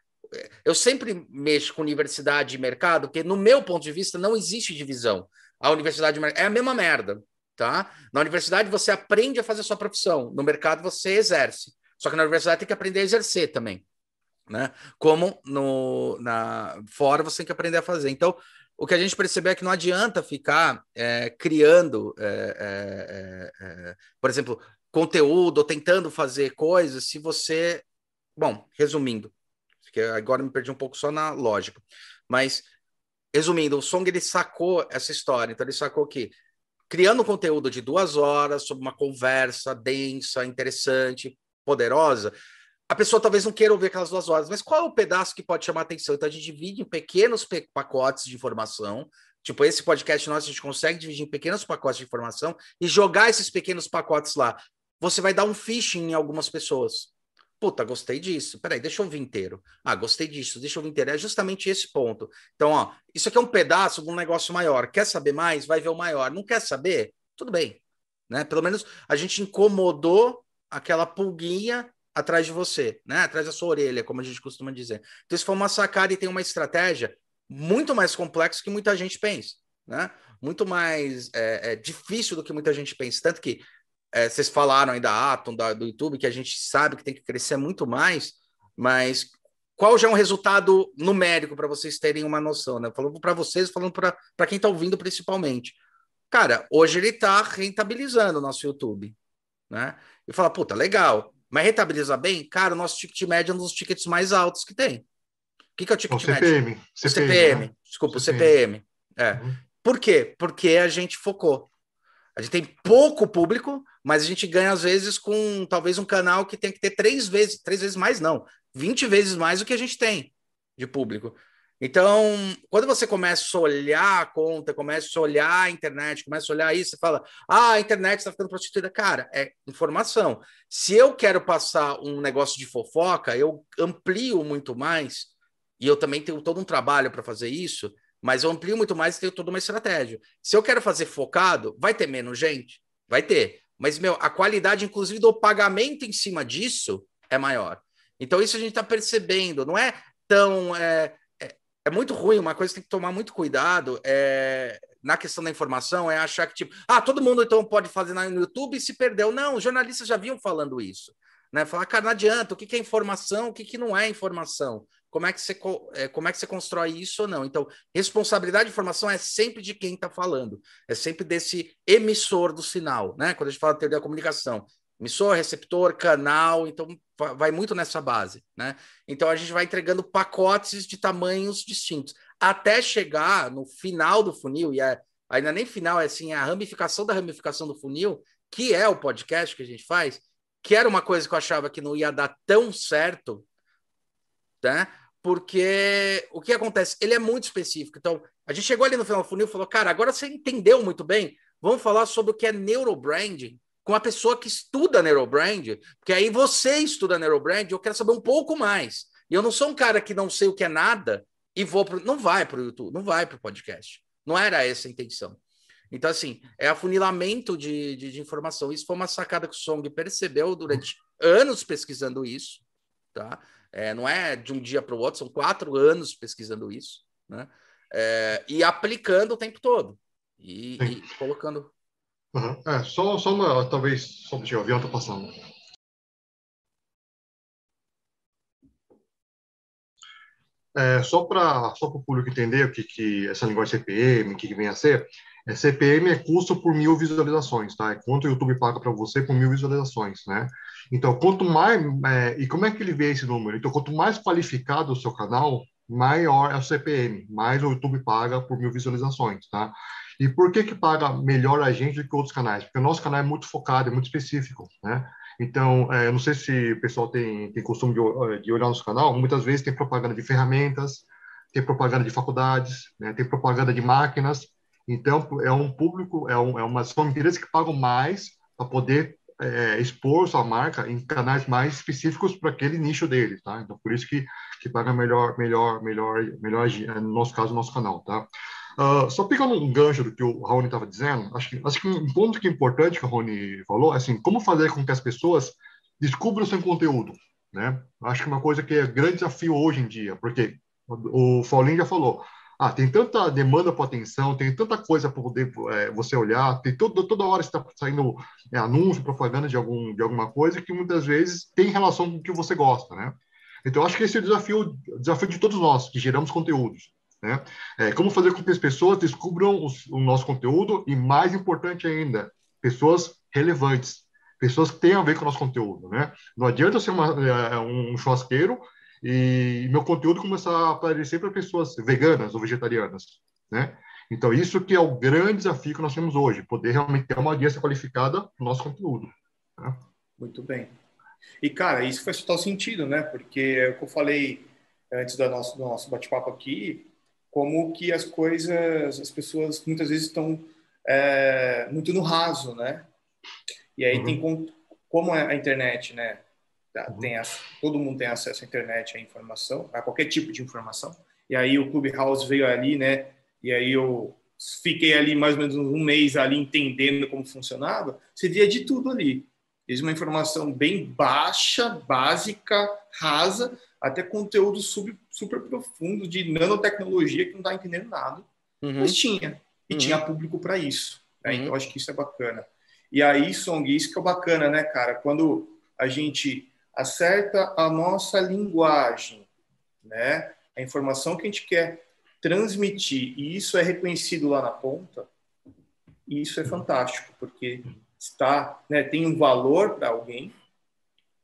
S1: Eu sempre mexo com universidade e mercado, porque no meu ponto de vista não existe divisão. A universidade é a mesma merda, tá? Na universidade você aprende a fazer a sua profissão, no mercado você exerce. Só que na universidade tem que aprender a exercer também né? Como no na fora você tem que aprender a fazer. Então, o que a gente percebeu é que não adianta ficar é, criando, é, é, é, é por exemplo, conteúdo ou tentando fazer coisas se você, bom, resumindo, porque agora me perdi um pouco só na lógica, mas resumindo, o Song ele sacou essa história, então ele sacou que criando conteúdo de duas horas sobre uma conversa densa, interessante, poderosa, a pessoa talvez não queira ouvir aquelas duas horas, mas qual é o pedaço que pode chamar atenção? Então a gente divide em pequenos pacotes de informação. Tipo, esse podcast nosso, a gente consegue dividir em pequenos pacotes de informação e jogar esses pequenos pacotes lá. Você vai dar um phishing em algumas pessoas. Puta, gostei disso. Peraí, deixa eu ouvir inteiro. Ah, gostei disso, deixa eu ouvir inteiro. É justamente esse ponto. Então, ó, isso aqui é um pedaço de um negócio maior. Quer saber mais? Vai ver o maior. Não quer saber? Tudo bem. Né? Pelo menos a gente incomodou aquela pulguinha atrás de você, né? Atrás da sua orelha, como a gente costuma dizer. Então, isso foi uma sacada e tem uma estratégia muito mais complexa que muita gente pensa, né? Muito mais é, é, difícil do que muita gente pensa. Tanto que é, vocês falaram aí da Atom, da, do YouTube, que a gente sabe que tem que crescer muito mais, mas qual já é um resultado numérico para vocês terem uma noção, né? Falando para vocês, falando para quem está ouvindo principalmente. Cara, hoje ele está rentabilizando o nosso YouTube, né? E fala, puta, legal. Mas rentabiliza bem? Cara, o nosso ticket médio é um dos tickets mais altos que tem. O que, que é o ticket o
S3: CPM,
S1: médio? O CPM. CPM. Né? Desculpa, CPM. o CPM. É. Uhum. Por quê? Porque a gente focou. A gente tem pouco público, mas a gente ganha, às vezes, com talvez um canal que tem que ter três vezes, três vezes mais, não, 20 vezes mais do que a gente tem de público. Então, quando você começa a olhar a conta, começa a olhar a internet, começa a olhar isso, você fala: ah, a internet está ficando prostituída. Cara, é informação. Se eu quero passar um negócio de fofoca, eu amplio muito mais, e eu também tenho todo um trabalho para fazer isso, mas eu amplio muito mais e tenho toda uma estratégia. Se eu quero fazer focado, vai ter menos gente? Vai ter. Mas, meu, a qualidade, inclusive, do pagamento em cima disso é maior. Então, isso a gente está percebendo. Não é tão. É, é muito ruim, uma coisa que tem que tomar muito cuidado é, na questão da informação é achar que, tipo, ah, todo mundo então pode fazer no YouTube e se perdeu. Não, os jornalistas já vinham falando isso. Né? Falar, cara, não adianta, o que, é informação, o que, que não é informação? Como é, que você, é, como é que você constrói isso ou não? Então, responsabilidade de informação é sempre de quem está falando, é sempre desse emissor do sinal, né? Quando a gente fala de teoria da comunicação, emissor, receptor, canal, então vai muito nessa base, né? Então a gente vai entregando pacotes de tamanhos distintos até chegar no final do funil e é, ainda nem final é assim a ramificação da ramificação do funil, que é o podcast que a gente faz, que era uma coisa que eu achava que não ia dar tão certo, né? Porque o que acontece? Ele é muito específico. Então, a gente chegou ali no final do funil e falou: "Cara, agora você entendeu muito bem. Vamos falar sobre o que é neurobranding com a pessoa que estuda neurobrand, porque aí você estuda neurobrand, eu quero saber um pouco mais. E eu não sou um cara que não sei o que é nada e vou pro, não vai para o YouTube, não vai para o podcast. Não era essa a intenção. Então, assim, é afunilamento de, de, de, informação. Isso foi uma sacada que o Song percebeu durante anos pesquisando isso, tá? É, não é de um dia para o outro, são quatro anos pesquisando isso, né? É, e aplicando o tempo todo. E, e colocando
S3: Uhum. É, só, só uma, talvez, só deixa o avião tá passando. É, só para só o público entender o que, que essa linguagem CPM, o que, que vem a ser, é, CPM é custo por mil visualizações, tá? É quanto o YouTube paga para você por mil visualizações, né? Então, quanto mais... É, e como é que ele vê esse número? Então, quanto mais qualificado o seu canal, maior é o CPM, mais o YouTube paga por mil visualizações, tá? E por que que paga melhor a gente do que outros canais? Porque o nosso canal é muito focado, é muito específico, né? Então, é, não sei se o pessoal tem, tem costume de, eh, de olhar nosso canal, muitas vezes tem propaganda de ferramentas, tem propaganda de faculdades, né? tem propaganda de máquinas. Então, é um público, é, um, é uma, são empresas que pagam mais para poder é, expor sua marca em canais mais específicos para aquele nicho deles, tá? Então, por isso que, que paga melhor, melhor, melhor, melhor, no nosso caso, nosso canal, tá? Uh, só pegando um gancho do que o Raoni estava dizendo, acho que, acho que um ponto que é importante que o Raoni falou é assim, como fazer com que as pessoas descubram seu conteúdo, né? Acho que uma coisa que é grande desafio hoje em dia, porque o Paulinho já falou, ah, tem tanta demanda por atenção, tem tanta coisa para poder é, você olhar, tem todo, toda hora está saindo é, anúncio, propaganda de, algum, de alguma coisa que muitas vezes tem relação com o que você gosta, né? Então, acho que esse é o desafio, desafio de todos nós que geramos conteúdos. Né? É, como fazer com que as pessoas descubram os, o nosso conteúdo e, mais importante ainda, pessoas relevantes, pessoas que tenham a ver com o nosso conteúdo. Né? Não adianta ser uma, é, um churrasqueiro e meu conteúdo começar a aparecer para pessoas veganas ou vegetarianas. Né? Então, isso que é o grande desafio que nós temos hoje, poder realmente ter uma audiência qualificada no nosso conteúdo. Né?
S4: Muito bem. E, cara, isso faz total sentido, né? Porque, é o que eu falei antes do nosso, do nosso bate-papo aqui, como que as coisas, as pessoas muitas vezes estão é, muito no raso, né? E aí uhum. tem como a internet, né? Tá, uhum. Tem todo mundo tem acesso à internet, à informação, a qualquer tipo de informação. E aí o Clubhouse veio ali, né? E aí eu fiquei ali mais ou menos um mês ali entendendo como funcionava. Você via de tudo ali. Desde uma informação bem baixa, básica, rasa, até conteúdo super, super profundo de nanotecnologia que não está entendendo nada. Uhum. Mas tinha. E uhum. tinha público para isso. Né? Uhum. Então, acho que isso é bacana. E aí, Song, isso que é bacana, né, cara? Quando a gente acerta a nossa linguagem, né? A informação que a gente quer transmitir, e isso é reconhecido lá na ponta, isso é fantástico, porque está, né, tem um valor para alguém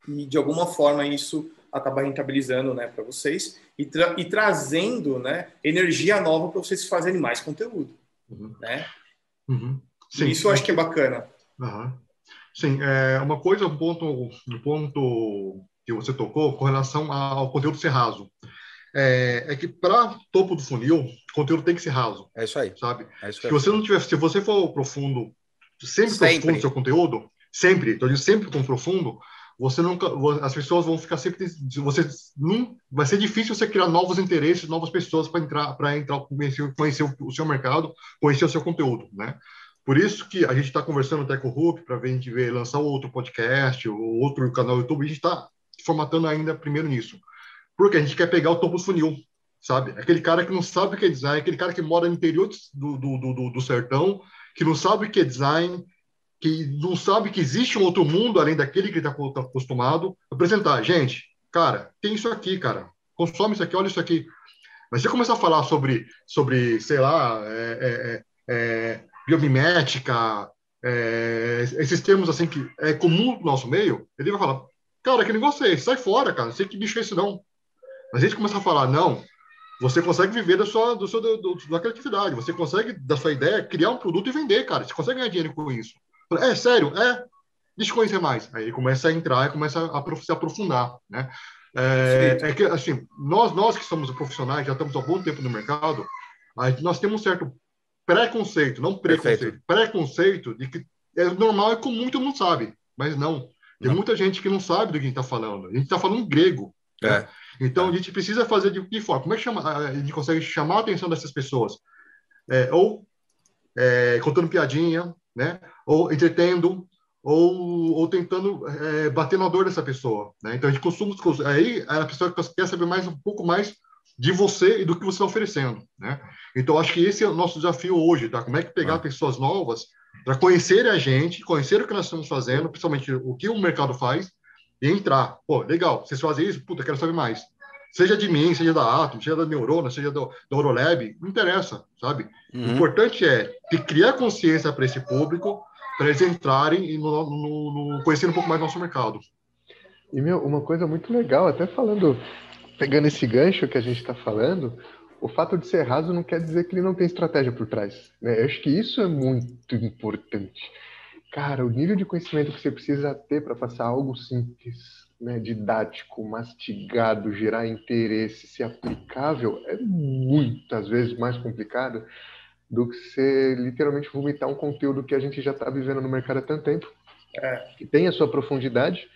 S4: e de alguma forma isso acaba rentabilizando né, para vocês e, tra e, trazendo né, energia nova para vocês fazerem mais conteúdo. Uhum. Né? Uhum. Sim, Isso eu acho que é bacana.
S3: Uhum. Sim, é, uma coisa, um ponto, um ponto que você tocou com relação ao conteúdo ser raso. é, é que para topo do funil, o conteúdo tem que ser raso.
S1: É isso aí.
S3: Sabe?
S1: É isso
S3: se você não tiver, se você for profundo, sempre, sempre. profundo seu conteúdo, sempre, então sempre com profundo, você nunca, as pessoas vão ficar sempre, você não, vai ser difícil você criar novos interesses, novas pessoas para entrar, para entrar, conhecer, conhecer o seu mercado, conhecer o seu conteúdo, né? Por isso que a gente está conversando até com o Hulk para ver a gente ver lançar outro podcast ou outro canal do YouTube. A gente está formatando ainda primeiro nisso, porque a gente quer pegar o topo funil, sabe? Aquele cara que não sabe o que é design, aquele cara que mora no interior do, do, do, do sertão, que não sabe o que é design, que não sabe que existe um outro mundo além daquele que ele está tá acostumado, apresentar, gente, cara, tem isso aqui, cara, consome isso aqui, olha isso aqui. Mas você começar a falar sobre, sobre sei lá, é, é, é, biomimética, é, esses termos assim que é comum no nosso meio, ele vai falar, cara, que negócio é esse? Sai fora, cara, não sei que bicho é esse não. Mas a gente começa a falar, não, você consegue viver da sua, do seu, do, do, da criatividade, você consegue, da sua ideia, criar um produto e vender, cara, você consegue ganhar dinheiro com isso. É sério? É? Deixa eu conhecer mais. Aí ele começa a entrar e começa a se aprofundar, né? É, é, que, assim, nós, nós que somos profissionais, já estamos há bom tempo no mercado, nós temos um certo preconceito, não preconceito, preconceito de que é normal, é comum, todo mundo sabe, mas não. Tem não. muita gente que não sabe do que a gente está falando. A gente está falando grego. Né? É. Né? Então, a gente precisa fazer de que forma? Como é que chama, a gente consegue chamar a atenção dessas pessoas? É, ou é, contando piadinha, né? ou entretendo, ou, ou tentando é, bater na dor dessa pessoa. Né? Então, a gente costuma... Aí a pessoa quer saber mais um pouco mais de você e do que você está oferecendo. Né? Então, acho que esse é o nosso desafio hoje, tá? Como é que pegar ah. pessoas novas para conhecerem a gente, conhecer o que nós estamos fazendo, principalmente o que o mercado faz, e entrar. Pô, legal, vocês fazem isso? Puta, quero saber mais. Seja de mim, seja da Atom, seja da Neurona, seja do, do Orolab, não interessa, sabe? Uhum. O importante é criar consciência para esse público, para eles entrarem e no, no, no, conhecer um pouco mais do nosso mercado.
S2: E, meu, uma coisa muito legal, até falando, pegando esse gancho que a gente está falando, o fato de ser raso não quer dizer que ele não tem estratégia por trás. Né? Eu acho que isso é muito importante. Cara, o nível de conhecimento que você precisa ter para passar algo simples, né, didático, mastigado, gerar interesse, ser aplicável, é muitas vezes mais complicado do que você literalmente vomitar um conteúdo que a gente já está vivendo no mercado há tanto tempo, é. que tem a sua profundidade,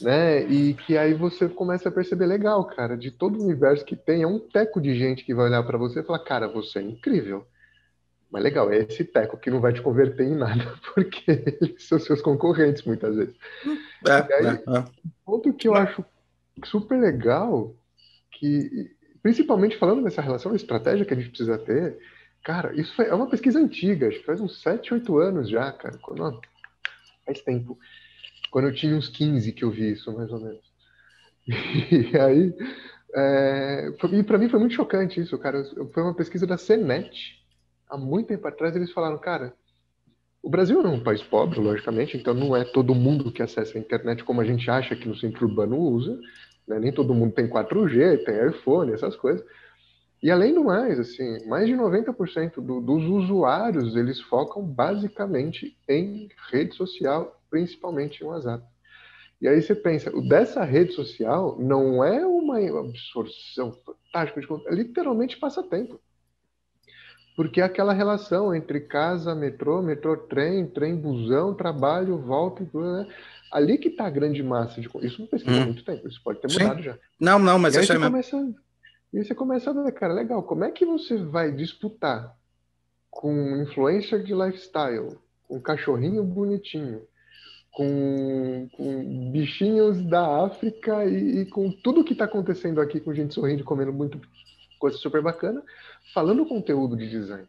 S2: né? E que aí você começa a perceber legal, cara, de todo o universo que tem, é um teco de gente que vai olhar para você e falar, cara, você é incrível. Mas legal, é esse teco que não vai te converter em nada, porque eles são seus concorrentes muitas vezes. É, aí, é, é. ponto que eu acho super legal, que principalmente falando dessa relação, estratégia que a gente precisa ter, cara, isso é uma pesquisa antiga, acho que faz uns 7, 8 anos já, cara. Quando, faz tempo. Quando eu tinha uns 15 que eu vi isso, mais ou menos. E aí, é, e para mim foi muito chocante isso, cara. Foi uma pesquisa da CNET. Há muito tempo atrás eles falaram, cara, o Brasil é um país pobre, logicamente, então não é todo mundo que acessa a internet como a gente acha que no centro urbano usa. Né? Nem todo mundo tem 4G, tem iPhone, essas coisas. E além do mais, assim, mais de 90% do, dos usuários eles focam basicamente em rede social, principalmente em WhatsApp. E aí você pensa, dessa rede social não é uma absorção fantástica de conteúdo, é literalmente passatempo. Porque é aquela relação entre casa, metrô, metrô, trem, trem, busão, trabalho, volta, né? ali que está a grande massa de isso não precisa hum. muito tempo, isso pode ter mudado Sim. já.
S1: Não, não, mas
S2: e aí
S1: você
S2: é começa, E aí você começa a ver, cara, legal, como é que você vai disputar com influencer de lifestyle, com cachorrinho bonitinho, com, com bichinhos da África e, e com tudo que está acontecendo aqui, com gente sorrindo, comendo muito coisa super bacana, falando conteúdo de design.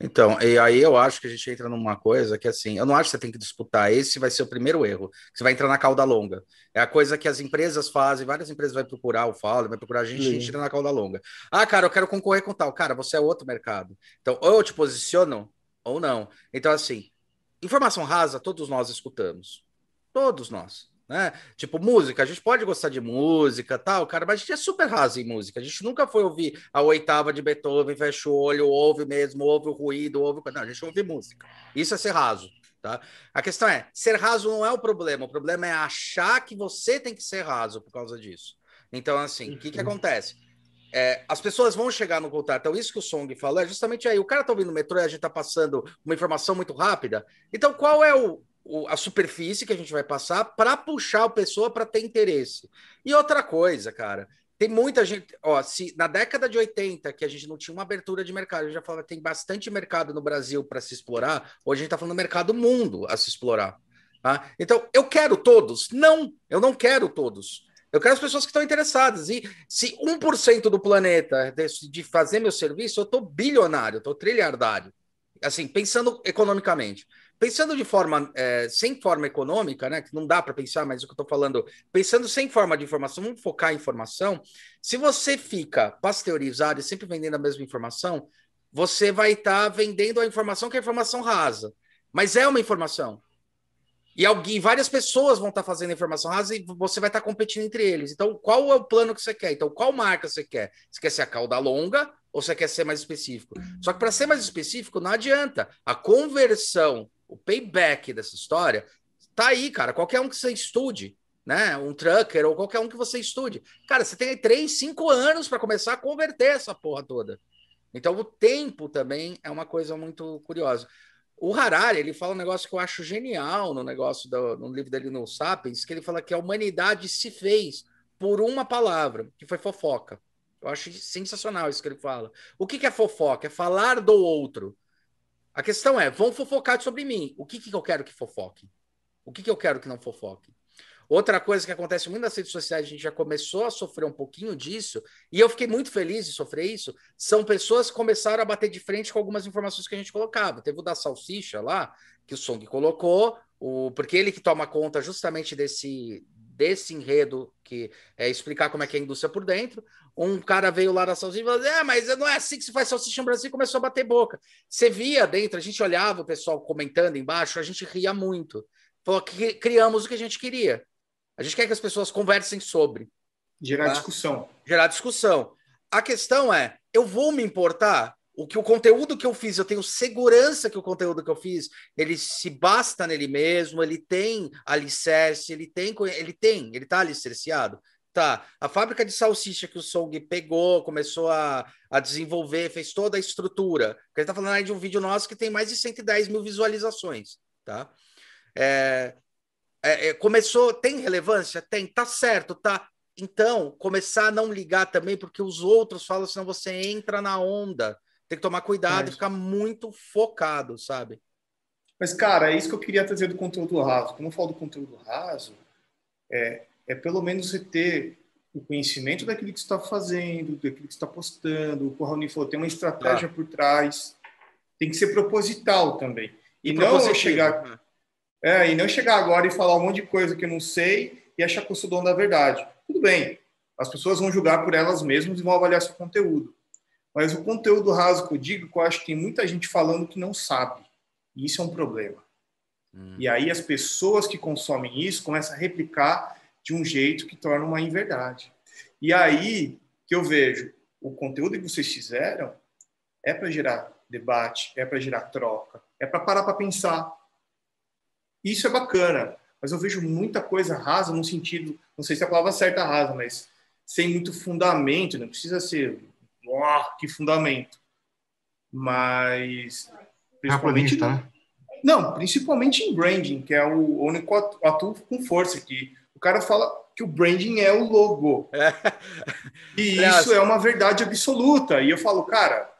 S1: Então, e aí eu acho que a gente entra numa coisa que assim, eu não acho que você tem que disputar, esse vai ser o primeiro erro, você vai entrar na cauda longa. É a coisa que as empresas fazem, várias empresas vão procurar o Fowler, vai procurar a gente, Sim. a gente entra na cauda longa. Ah, cara, eu quero concorrer com tal. Cara, você é outro mercado. Então, ou eu te posiciono ou não. Então, assim, informação rasa, todos nós escutamos. Todos nós. Né? Tipo, música, a gente pode gostar de música, tal, cara, mas a gente é super raso em música. A gente nunca foi ouvir a oitava de Beethoven, fecha o olho, ouve mesmo, ouve o ruído, ouve. Não, a gente ouve música. Isso é ser raso. Tá? A questão é, ser raso não é o problema, o problema é achar que você tem que ser raso por causa disso. Então, assim, o que, que acontece? É, as pessoas vão chegar no contato. Então, isso que o Song falou é justamente aí. O cara tá ouvindo o metrô e a gente tá passando uma informação muito rápida. Então, qual é o, o a superfície que a gente vai passar para puxar a pessoa para ter interesse? E outra coisa, cara. Tem muita gente, ó, se na década de 80, que a gente não tinha uma abertura de mercado, eu já falava, tem bastante mercado no Brasil para se explorar, hoje a gente está falando do mercado mundo a se explorar. Tá? Então, eu quero todos? Não, eu não quero todos. Eu quero as pessoas que estão interessadas. E se 1% do planeta de fazer meu serviço, eu estou bilionário, estou trilhardário. Assim, pensando economicamente. Pensando de forma, é, sem forma econômica, né? Que não dá para pensar, mas o que eu estou falando, pensando sem forma de informação, vamos focar em informação. Se você fica pasteurizado e sempre vendendo a mesma informação, você vai estar tá vendendo a informação que é a informação rasa. Mas é uma informação. E alguém, várias pessoas vão estar tá fazendo informação rasa e você vai estar tá competindo entre eles. Então, qual é o plano que você quer? Então, qual marca você quer? Você quer ser a cauda longa ou você quer ser mais específico? Só que para ser mais específico, não adianta. A conversão, o payback dessa história, tá aí, cara. Qualquer um que você estude, né? Um trucker ou qualquer um que você estude. Cara, você tem aí três, cinco anos para começar a converter essa porra toda. Então, o tempo também é uma coisa muito curiosa. O Harari, ele fala um negócio que eu acho genial no negócio do, no livro dele no Sapiens, que ele fala que a humanidade se fez por uma palavra, que foi fofoca. Eu acho sensacional isso que ele fala. O que, que é fofoca? É falar do outro. A questão é, vão fofocar sobre mim. O que, que eu quero que fofoque? O que, que eu quero que não fofoque? Outra coisa que acontece muito nas redes sociais, a gente já começou a sofrer um pouquinho disso, e eu fiquei muito feliz de sofrer isso, são pessoas que começaram a bater de frente com algumas informações que a gente colocava. Teve o da salsicha lá, que o Song colocou, o, porque ele que toma conta justamente desse, desse enredo, que é explicar como é que é a indústria por dentro. Um cara veio lá da salsicha e falou: É, mas não é assim que se faz salsicha no Brasil, e começou a bater boca. Você via dentro, a gente olhava o pessoal comentando embaixo, a gente ria muito. Falou que criamos o que a gente queria. A gente quer que as pessoas conversem sobre.
S4: Gerar tá? discussão.
S1: Gerar discussão. A questão é: eu vou me importar? O que o conteúdo que eu fiz, eu tenho segurança que o conteúdo que eu fiz, ele se basta nele mesmo, ele tem alicerce, ele tem, ele tem, ele tá alicerciado. Tá, a fábrica de salsicha que o Song pegou, começou a, a desenvolver, fez toda a estrutura. Porque ele tá falando aí de um vídeo nosso que tem mais de 110 mil visualizações, tá? É, é, é, começou, tem relevância? Tem, tá certo, tá. Então, começar a não ligar também, porque os outros falam, senão você entra na onda. Tem que tomar cuidado é. e ficar muito focado, sabe?
S4: Mas, cara, é isso que eu queria trazer do conteúdo raso. Quando eu falo do conteúdo raso, é, é pelo menos você ter o conhecimento daquilo que você está fazendo, daquilo que você está postando. O Raoni falou, tem uma estratégia por trás. Tem que ser proposital também. E, e não chegar. É, e não chegar agora e falar um monte de coisa que eu não sei e achar que eu sou dono da verdade. Tudo bem, as pessoas vão julgar por elas mesmas e vão avaliar seu conteúdo. Mas o conteúdo raso que eu digo, que eu acho que tem muita gente falando que não sabe. E isso é um problema. Hum. E aí as pessoas que consomem isso começam a replicar de um jeito que torna uma inverdade. E aí que eu vejo o conteúdo que vocês fizeram é para gerar debate, é para gerar troca, é para parar para pensar isso é bacana, mas eu vejo muita coisa rasa no sentido, não sei se é a palavra certa rasa, mas sem muito fundamento, não precisa ser, oh, que fundamento. Mas
S3: principalmente né?
S4: Não, principalmente em branding, que é o único atuo com força que o cara fala que o branding é o logo. É. E isso é uma verdade absoluta. E eu falo, cara,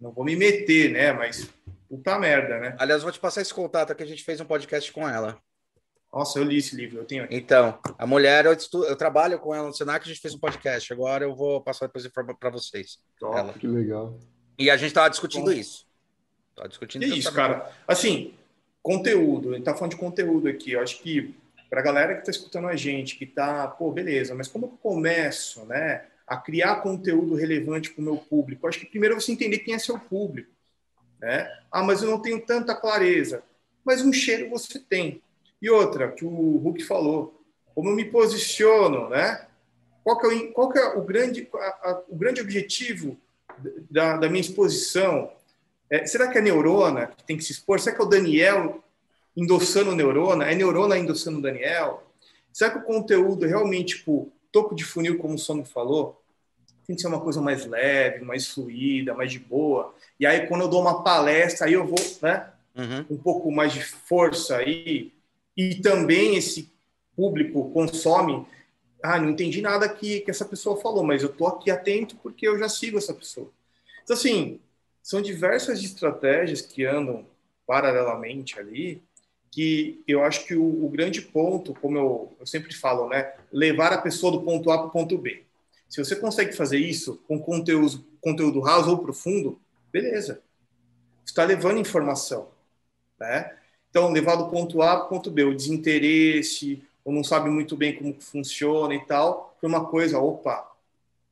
S4: não vou me meter, né, mas Puta merda, né?
S1: Aliás, vou te passar esse contato que a gente fez um podcast com ela.
S4: Nossa, eu li esse livro, eu tenho aqui.
S1: Então, a mulher, eu, estudo, eu trabalho com ela no Senac, a gente fez um podcast. Agora eu vou passar depois para vocês.
S2: Ela. Que legal.
S1: E a gente estava discutindo Bom, isso.
S4: Tava discutindo isso, isso cara. Assim, conteúdo, a gente tá falando de conteúdo aqui. Eu acho que para a galera que está escutando a gente, que tá, pô, beleza, mas como eu começo, né, a criar conteúdo relevante para o meu público? Eu acho que primeiro você entender quem é seu público. Né? Ah, mas eu não tenho tanta clareza. Mas um cheiro você tem. E outra, que o Hulk falou, como eu me posiciono, né? Qual que é o, qual que é o, grande, a, a, o grande objetivo da, da minha exposição? É, será que é neurona que tem que se expor? Será que é o Daniel endossando neurona? É neurona endossando Daniel? Será que o conteúdo realmente, tipo, topo de funil, como o Sono falou? Tem que ser uma coisa mais leve, mais fluida, mais de boa. E aí, quando eu dou uma palestra, aí eu vou, né? Uhum. Um pouco mais de força aí. E também esse público consome. Ah, não entendi nada que, que essa pessoa falou, mas eu tô aqui atento porque eu já sigo essa pessoa. Então, assim, são diversas estratégias que andam paralelamente ali, que eu acho que o, o grande ponto, como eu, eu, sempre falo, né, levar a pessoa do ponto A para o ponto B. Se você consegue fazer isso com conteúdo, conteúdo raso ou profundo, beleza. Está levando informação, né? Então, levar do ponto A para o ponto B, o desinteresse, ou não sabe muito bem como funciona e tal, foi uma coisa, opa,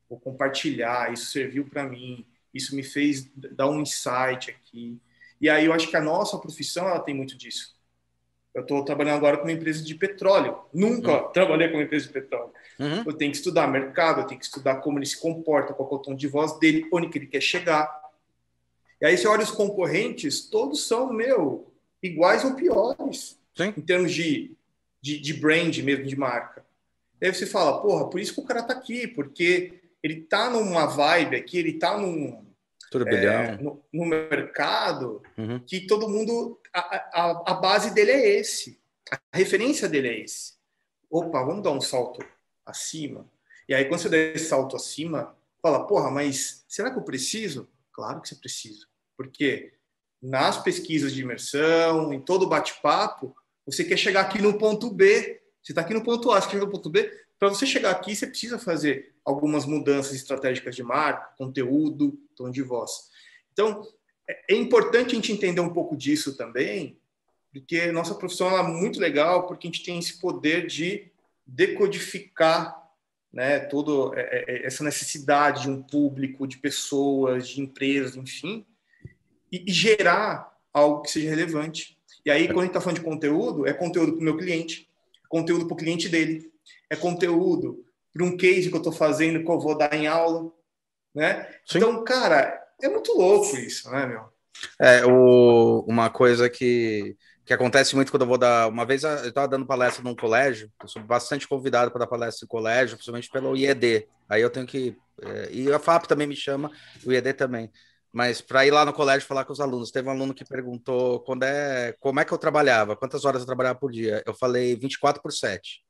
S4: vou compartilhar, isso serviu para mim, isso me fez dar um insight aqui. E aí eu acho que a nossa profissão ela tem muito disso. Eu estou trabalhando agora com uma empresa de petróleo. Nunca uhum. trabalhei com uma empresa de petróleo. Uhum. Eu tenho que estudar mercado, eu tenho que estudar como ele se comporta, qual é o tom de voz dele, onde que ele quer chegar. E aí você olha os concorrentes, todos são, meu, iguais ou piores. Sim. Em termos de, de, de brand mesmo, de marca. E aí você fala, porra, por isso que o cara está aqui, porque ele está numa vibe aqui, ele está num, é, no, no, mercado uhum. que todo mundo a, a, a, base dele é esse. A referência dele é esse. Opa vamos dar um salto acima? E aí quando você dá esse salto acima fala porra mas será que eu preciso? Claro que você precisa. Porque nas pesquisas de imersão em todo bate-papo você quer chegar aqui no ponto B. Você está aqui no ponto A você quer chegar no ponto B para você chegar aqui você precisa fazer algumas mudanças estratégicas de marca, conteúdo, tom de voz. Então, é, é importante a gente entender um pouco disso também, porque nossa profissão é muito legal, porque a gente tem esse poder de decodificar né, toda é, é, essa necessidade de um público, de pessoas, de empresas, enfim, e, gerar algo que seja relevante. E aí, quando a gente está falando de conteúdo, é conteúdo para o meu cliente, conteúdo para o cliente dele, é conteúdo para um case que eu estou fazendo que eu vou dar em aula, né? Sim. Então, cara, é muito louco isso, né, meu?
S1: É, o, uma coisa que, que acontece muito quando eu vou dar. Uma vez eu estava dando palestra num colégio, eu sou bastante convidado para dar palestra em colégio, principalmente pelo IED. Aí eu tenho que. É, e a FAP também me chama, o IED também. Mas para ir lá no colégio falar com os alunos, teve um aluno que perguntou quando é, como é que eu trabalhava, quantas horas eu trabalhava por dia. Eu falei 24 por 7.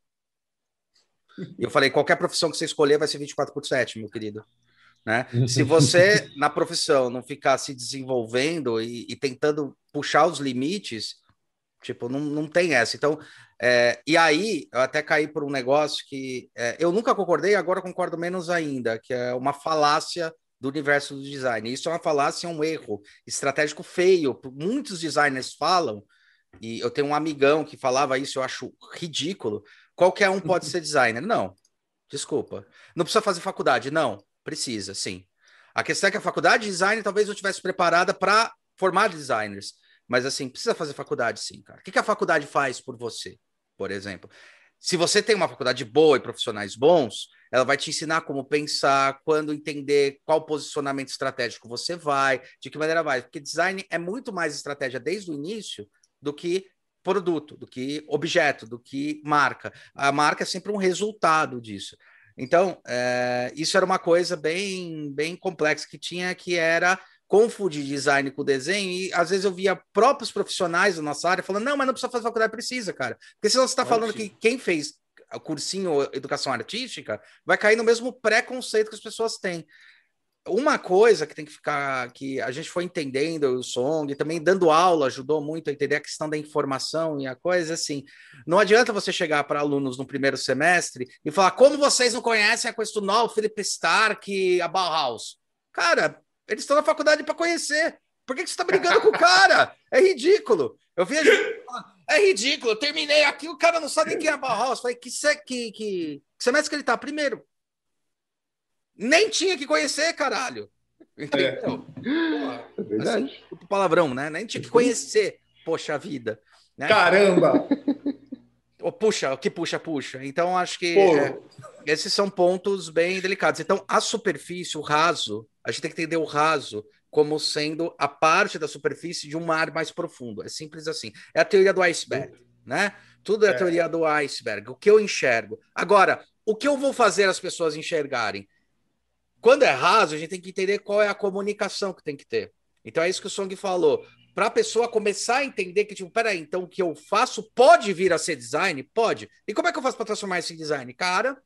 S1: E eu falei, qualquer profissão que você escolher vai ser 24 por 7, meu querido. Né? Se você, na profissão, não ficar se desenvolvendo e, e tentando puxar os limites, tipo, não, não tem essa. Então, é, e aí, eu até caí por um negócio que é, eu nunca concordei, agora concordo menos ainda, que é uma falácia do universo do design. Isso é uma falácia, é um erro estratégico feio. Muitos designers falam, e eu tenho um amigão que falava isso, eu acho ridículo, Qualquer um pode ser designer. Não. Desculpa. Não precisa fazer faculdade. Não. Precisa, sim. A questão é que a faculdade de design talvez não estivesse preparada para formar designers. Mas, assim, precisa fazer faculdade, sim, cara. O que, que a faculdade faz por você, por exemplo? Se você tem uma faculdade boa e profissionais bons, ela vai te ensinar como pensar, quando entender qual posicionamento estratégico você vai, de que maneira vai. Porque design é muito mais estratégia desde o início do que produto, do que objeto, do que marca. A marca é sempre um resultado disso. Então, é, isso era uma coisa bem, bem complexa que tinha, que era confundir design com desenho, e às vezes eu via próprios profissionais da nossa área falando, não, mas não precisa fazer faculdade, precisa, cara. Porque senão você está falando que quem fez cursinho educação artística vai cair no mesmo preconceito que as pessoas têm uma coisa que tem que ficar, que a gente foi entendendo o Song, também dando aula ajudou muito a entender a questão da informação e a coisa assim. Não adianta você chegar para alunos no primeiro semestre e falar como vocês não conhecem a Questunol, o Felipe Stark, a Bauhaus. Cara, eles estão na faculdade para conhecer. Por que, que você está brigando com o cara? É ridículo. Eu vejo. É ridículo. Eu terminei aqui, o cara não sabe quem é a Bauhaus. Falei, que, que, que, que semestre que ele está? Primeiro. Nem tinha que conhecer, caralho. Entendeu?
S2: É, é verdade.
S1: Assim, palavrão, né? Nem tinha que conhecer. Poxa vida. Né?
S4: Caramba!
S1: Oh, puxa, o que puxa, puxa. Então, acho que é, esses são pontos bem delicados. Então, a superfície, o raso, a gente tem que entender o raso como sendo a parte da superfície de um mar mais profundo. É simples assim. É a teoria do iceberg, né? Tudo é a é. teoria do iceberg. O que eu enxergo. Agora, o que eu vou fazer as pessoas enxergarem? Quando é raso, a gente tem que entender qual é a comunicação que tem que ter. Então é isso que o Song falou. Para a pessoa começar a entender que, tipo, peraí, então o que eu faço pode vir a ser design? Pode. E como é que eu faço para transformar isso em design? Cara,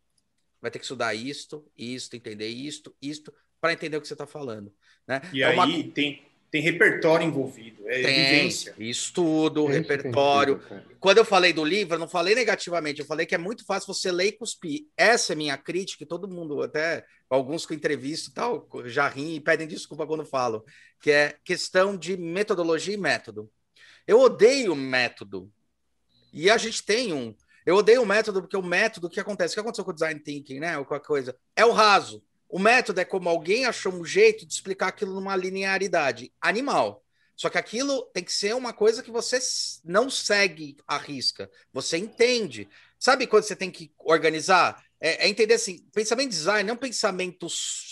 S1: vai ter que estudar isto, isto, entender isto, isto, para entender o que você está falando. Né?
S4: E é aí uma... tem, tem repertório envolvido, é tem, vivência.
S1: Estudo, repertório. Quando eu falei do livro, eu não falei negativamente, eu falei que é muito fácil você ler e cuspir. Essa é minha crítica, e todo mundo, até alguns que eu entrevisto tal, já riem e pedem desculpa quando falo, que é questão de metodologia e método. Eu odeio método. E a gente tem um. Eu odeio o método porque o método, o que acontece? O que aconteceu com o design thinking, né? Ou qualquer coisa? É o raso. O método é como alguém achou um jeito de explicar aquilo numa linearidade animal. Só que aquilo tem que ser uma coisa que você não segue a risca, você entende. Sabe quando você tem que organizar? É, é entender assim, pensamento design não é um pensamento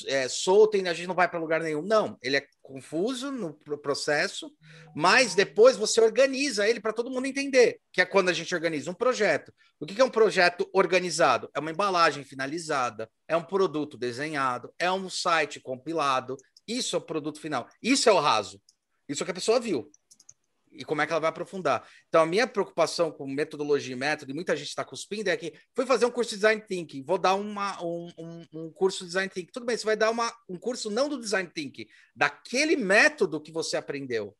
S1: é, solto e a gente não vai para lugar nenhum. Não, ele é confuso no processo, mas depois você organiza ele para todo mundo entender, que é quando a gente organiza um projeto. O que é um projeto organizado? É uma embalagem finalizada, é um produto desenhado, é um site compilado. Isso é o produto final. Isso é o raso. Isso é o que a pessoa viu e como é que ela vai aprofundar. Então, a minha preocupação com metodologia e método, e muita gente está cuspindo, é que fui fazer um curso de design thinking, vou dar uma, um, um, um, curso de design thinking. Tudo bem, você vai dar uma, um curso não do design thinking, daquele método que você aprendeu.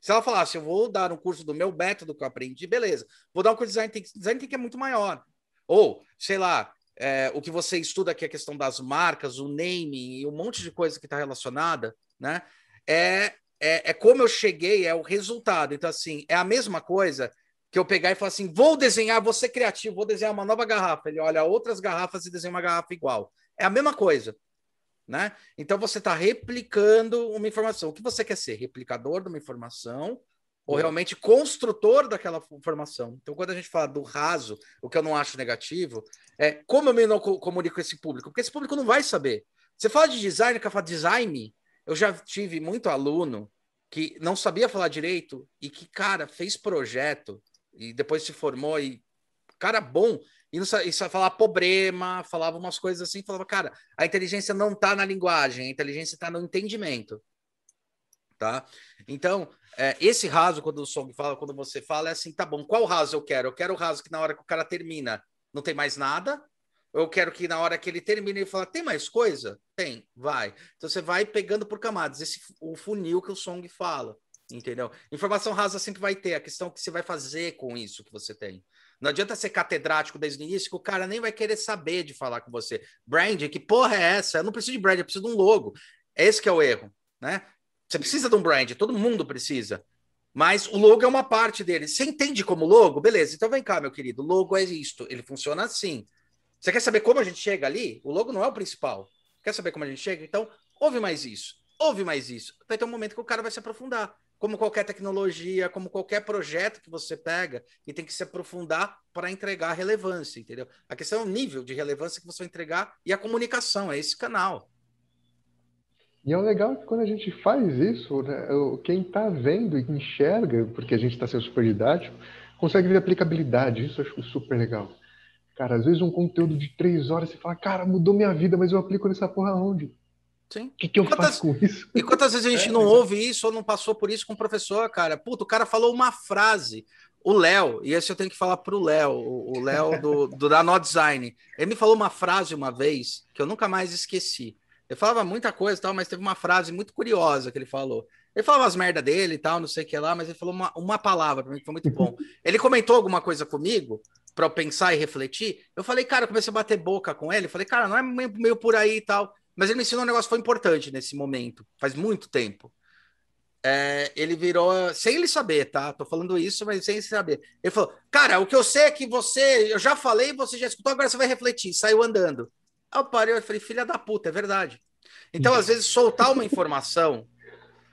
S1: Se ela falasse, eu vou dar um curso do meu método que eu aprendi, beleza. Vou dar um curso de design thinking. Design thinking é muito maior. Ou, sei lá, é, o que você estuda aqui, a questão das marcas, o naming e um monte de coisa que está relacionada, né? É é, é como eu cheguei, é o resultado. Então, assim, é a mesma coisa que eu pegar e falar assim: vou desenhar, vou ser criativo, vou desenhar uma nova garrafa. Ele olha outras garrafas e desenha uma garrafa igual. É a mesma coisa. Né? Então você está replicando uma informação. O que você quer ser? Replicador de uma informação ou realmente construtor daquela informação? Então, quando a gente fala do raso, o que eu não acho negativo, é como eu me comunico com esse público? Porque esse público não vai saber. Você fala de design, quer falar design, eu já tive muito aluno que não sabia falar direito e que, cara, fez projeto e depois se formou e, cara, bom, e não sabia, falar problema, falava umas coisas assim, falava, cara, a inteligência não está na linguagem, a inteligência está no entendimento. Tá? Então, é, esse raso, quando o Song fala, quando você fala, é assim, tá bom, qual raso eu quero? Eu quero o raso que na hora que o cara termina não tem mais nada, eu quero que na hora que ele termine, ele fala: tem mais coisa? Tem, vai. Então você vai pegando por camadas. Esse o funil que o Song fala, entendeu? Informação rasa sempre vai ter. A questão é que você vai fazer com isso que você tem. Não adianta ser catedrático desde o início, que o cara nem vai querer saber de falar com você. Brand, que porra é essa? Eu não preciso de brand, eu preciso de um logo. Esse que é o erro, né? Você precisa de um brand, todo mundo precisa. Mas o logo é uma parte dele. Você entende como logo? Beleza, então vem cá, meu querido. O logo é isto. Ele funciona assim. Você quer saber como a gente chega ali? O logo não é o principal. Quer saber como a gente chega? Então, ouve mais isso. Ouve mais isso. Vai ter um momento que o cara vai se aprofundar. Como qualquer tecnologia, como qualquer projeto que você pega, e tem que se aprofundar para entregar relevância, entendeu? A questão é o nível de relevância que você vai entregar e a comunicação, é esse canal.
S2: E é legal que quando a gente faz isso, né, quem está vendo e enxerga, porque a gente está sendo super didático, consegue ver aplicabilidade. Isso eu acho super legal. Cara, às vezes um conteúdo de três horas você fala, cara, mudou minha vida, mas eu aplico nessa porra onde?
S1: Sim.
S2: O que, que eu quantas, faço com isso?
S1: E quantas vezes a gente é, não ouve isso ou não passou por isso com o professor, cara? Puta, o cara falou uma frase. O Léo, e esse eu tenho que falar pro Léo, o Léo do, do da No Design. Ele me falou uma frase uma vez que eu nunca mais esqueci. Ele falava muita coisa e tal, mas teve uma frase muito curiosa que ele falou. Ele falava as merda dele e tal, não sei o que lá, mas ele falou uma, uma palavra para mim que foi muito bom. Ele comentou alguma coisa comigo para eu pensar e refletir, eu falei, cara, eu comecei a bater boca com ele, falei, cara, não é meio, meio por aí e tal. Mas ele me ensinou um negócio que foi importante nesse momento, faz muito tempo. É, ele virou, sem ele saber, tá? Tô falando isso, mas sem ele saber. Ele falou, cara, o que eu sei é que você, eu já falei, você já escutou, agora você vai refletir. Saiu andando. Aí eu parei, eu falei, filha da puta, é verdade. Então, às vezes, soltar uma informação.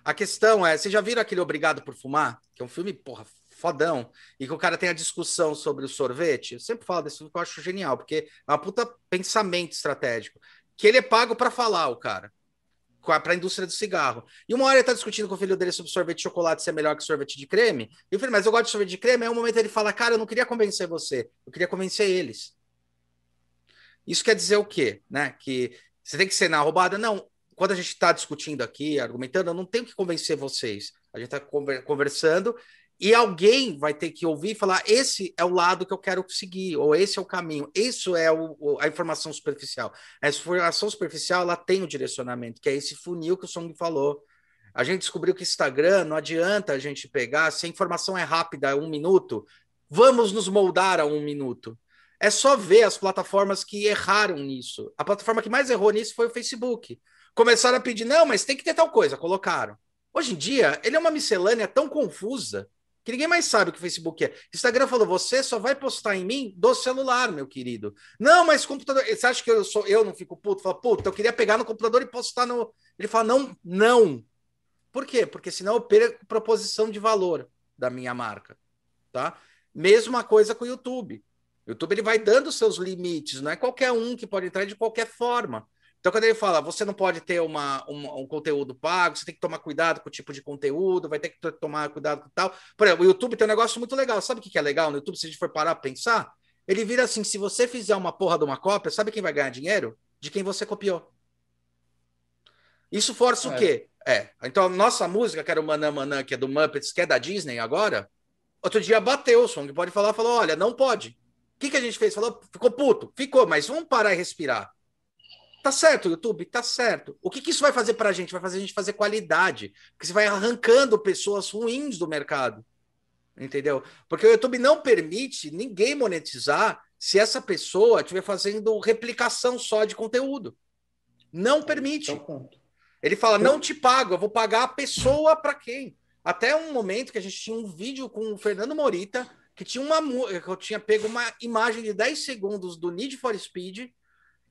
S1: A questão é, vocês já viram aquele Obrigado por Fumar? Que é um filme, porra, fodão, e que o cara tem a discussão sobre o sorvete, eu sempre falo desse filme que eu acho genial, porque é uma puta pensamento estratégico. Que ele é pago para falar, o cara. Para a indústria do cigarro. E uma hora ele tá discutindo com o filho dele sobre sorvete de chocolate ser melhor que sorvete de creme. E eu falei, mas eu gosto de sorvete de creme. Aí um momento ele fala, cara, eu não queria convencer você, eu queria convencer eles. Isso quer dizer o quê? Né? Que Você tem que ser na roubada? Não. Quando a gente está discutindo aqui, argumentando, eu não tenho que convencer vocês. A gente está conversando e alguém vai ter que ouvir e falar: esse é o lado que eu quero seguir, ou esse é o caminho. Isso é o, a informação superficial. A informação superficial ela tem o um direcionamento, que é esse funil que o Song falou. A gente descobriu que Instagram não adianta a gente pegar, se a informação é rápida, um minuto, vamos nos moldar a um minuto. É só ver as plataformas que erraram nisso. A plataforma que mais errou nisso foi o Facebook. Começaram a pedir, não, mas tem que ter tal coisa, colocaram. Hoje em dia, ele é uma miscelânea tão confusa que ninguém mais sabe o que o Facebook é. Instagram falou: você só vai postar em mim do celular, meu querido. Não, mas computador. Você acha que eu sou eu não fico puto? Fala, puta, eu queria pegar no computador e postar no. Ele fala: não, não. Por quê? Porque senão eu perco proposição de valor da minha marca. Tá? Mesma coisa com o YouTube. O YouTube ele vai dando seus limites, não é qualquer um que pode entrar de qualquer forma. Então, quando ele fala, você não pode ter uma, uma, um conteúdo pago, você tem que tomar cuidado com o tipo de conteúdo, vai ter que tomar cuidado com tal. Por exemplo, o YouTube tem um negócio muito legal. Sabe o que é legal no YouTube, se a gente for parar para pensar? Ele vira assim: se você fizer uma porra de uma cópia, sabe quem vai ganhar dinheiro? De quem você copiou. Isso força é. o quê? É. Então, a nossa música, que era o Manã Manã, que é do Muppets, que é da Disney agora, outro dia bateu o som, que pode falar, falou: olha, não pode. O que, que a gente fez? Falou, ficou puto, ficou, mas vamos parar e respirar. Tá certo, YouTube, tá certo. O que, que isso vai fazer para a gente? Vai fazer a gente fazer qualidade, porque você vai arrancando pessoas ruins do mercado, entendeu? Porque o YouTube não permite ninguém monetizar se essa pessoa estiver fazendo replicação só de conteúdo. Não permite. Então, Ele fala: não te pago, eu vou pagar a pessoa para quem? Até um momento que a gente tinha um vídeo com o Fernando Morita, que tinha uma que eu tinha pego uma imagem de 10 segundos do Need for Speed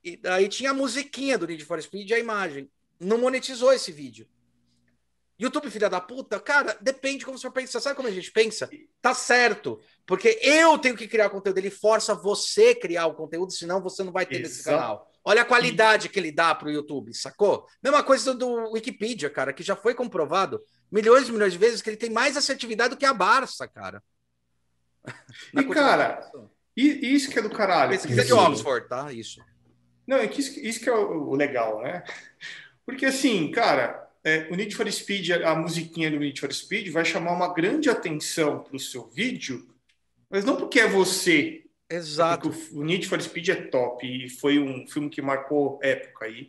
S1: e aí tinha a musiquinha do Need for Speed e a imagem. Não monetizou esse vídeo. YouTube, filha da puta, cara, depende como você pensa. Sabe como a gente pensa? Tá certo. Porque eu tenho que criar conteúdo. Ele força você criar o conteúdo, senão você não vai ter Exato. nesse canal. Olha a qualidade que ele dá pro YouTube, sacou? Mesma coisa do, do Wikipedia, cara, que já foi comprovado milhões e milhões de vezes que ele tem mais assertividade do que a Barça, cara.
S4: e, cara, e, isso que é do caralho.
S1: Pesquisa de Oxford, tá? Isso.
S4: Não, é que isso, isso que é o, o, legal, né? Porque assim, cara, é, o Need for Speed, a musiquinha do Need for Speed vai chamar uma grande atenção para o seu vídeo, mas não porque é você.
S1: Exato.
S4: É o Need for Speed é top e foi um filme que marcou época aí,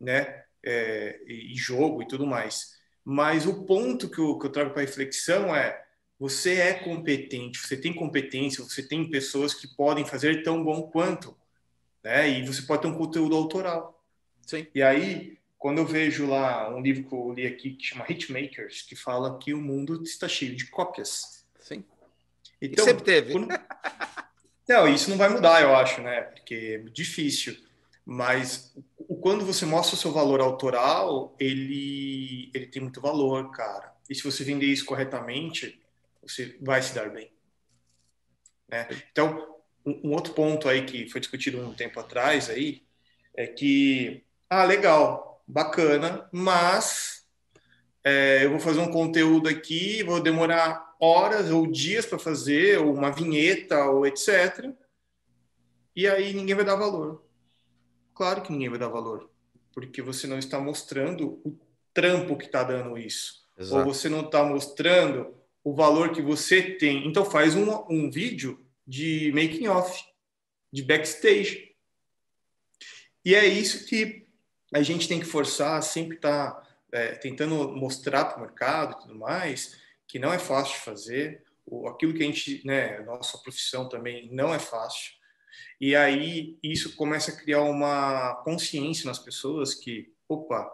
S4: né? É, e jogo e tudo mais. Mas o ponto que eu, que eu trago para reflexão é você é competente, você tem competência, você tem pessoas que podem fazer tão bom quanto né? E você pode ter um conteúdo autoral.
S1: Sim.
S4: E aí, quando eu vejo lá um livro que eu li aqui que chama Hitmakers, que fala que o mundo está cheio de cópias.
S1: Sim.
S4: Então,
S1: e sempre teve.
S4: Quando... Não, isso não vai mudar, eu acho, né? Porque é difícil. Mas quando você mostra o seu valor autoral, ele, ele tem muito valor, cara. E se você vender isso corretamente, você vai se dar bem. Né? Então, um, outro ponto aí que foi discutido um tempo atrás aí é que, ah, legal, bacana, mas é, eu vou fazer um conteúdo aqui, vou demorar horas ou dias para fazer, ou uma vinheta, ou etc. E aí ninguém vai dar valor. Claro que ninguém vai dar valor, porque você não está mostrando o trampo que está dando isso. Exato. Ou você não está mostrando o valor que você tem. Então faz um, um vídeo de making off, de backstage. E é isso que a gente tem que forçar, sempre estar tá, é, tentando mostrar para o mercado e tudo mais, que não é fácil de fazer. Aquilo que a gente, né, nossa profissão também não é fácil. E aí isso começa a criar uma consciência nas pessoas que, opa,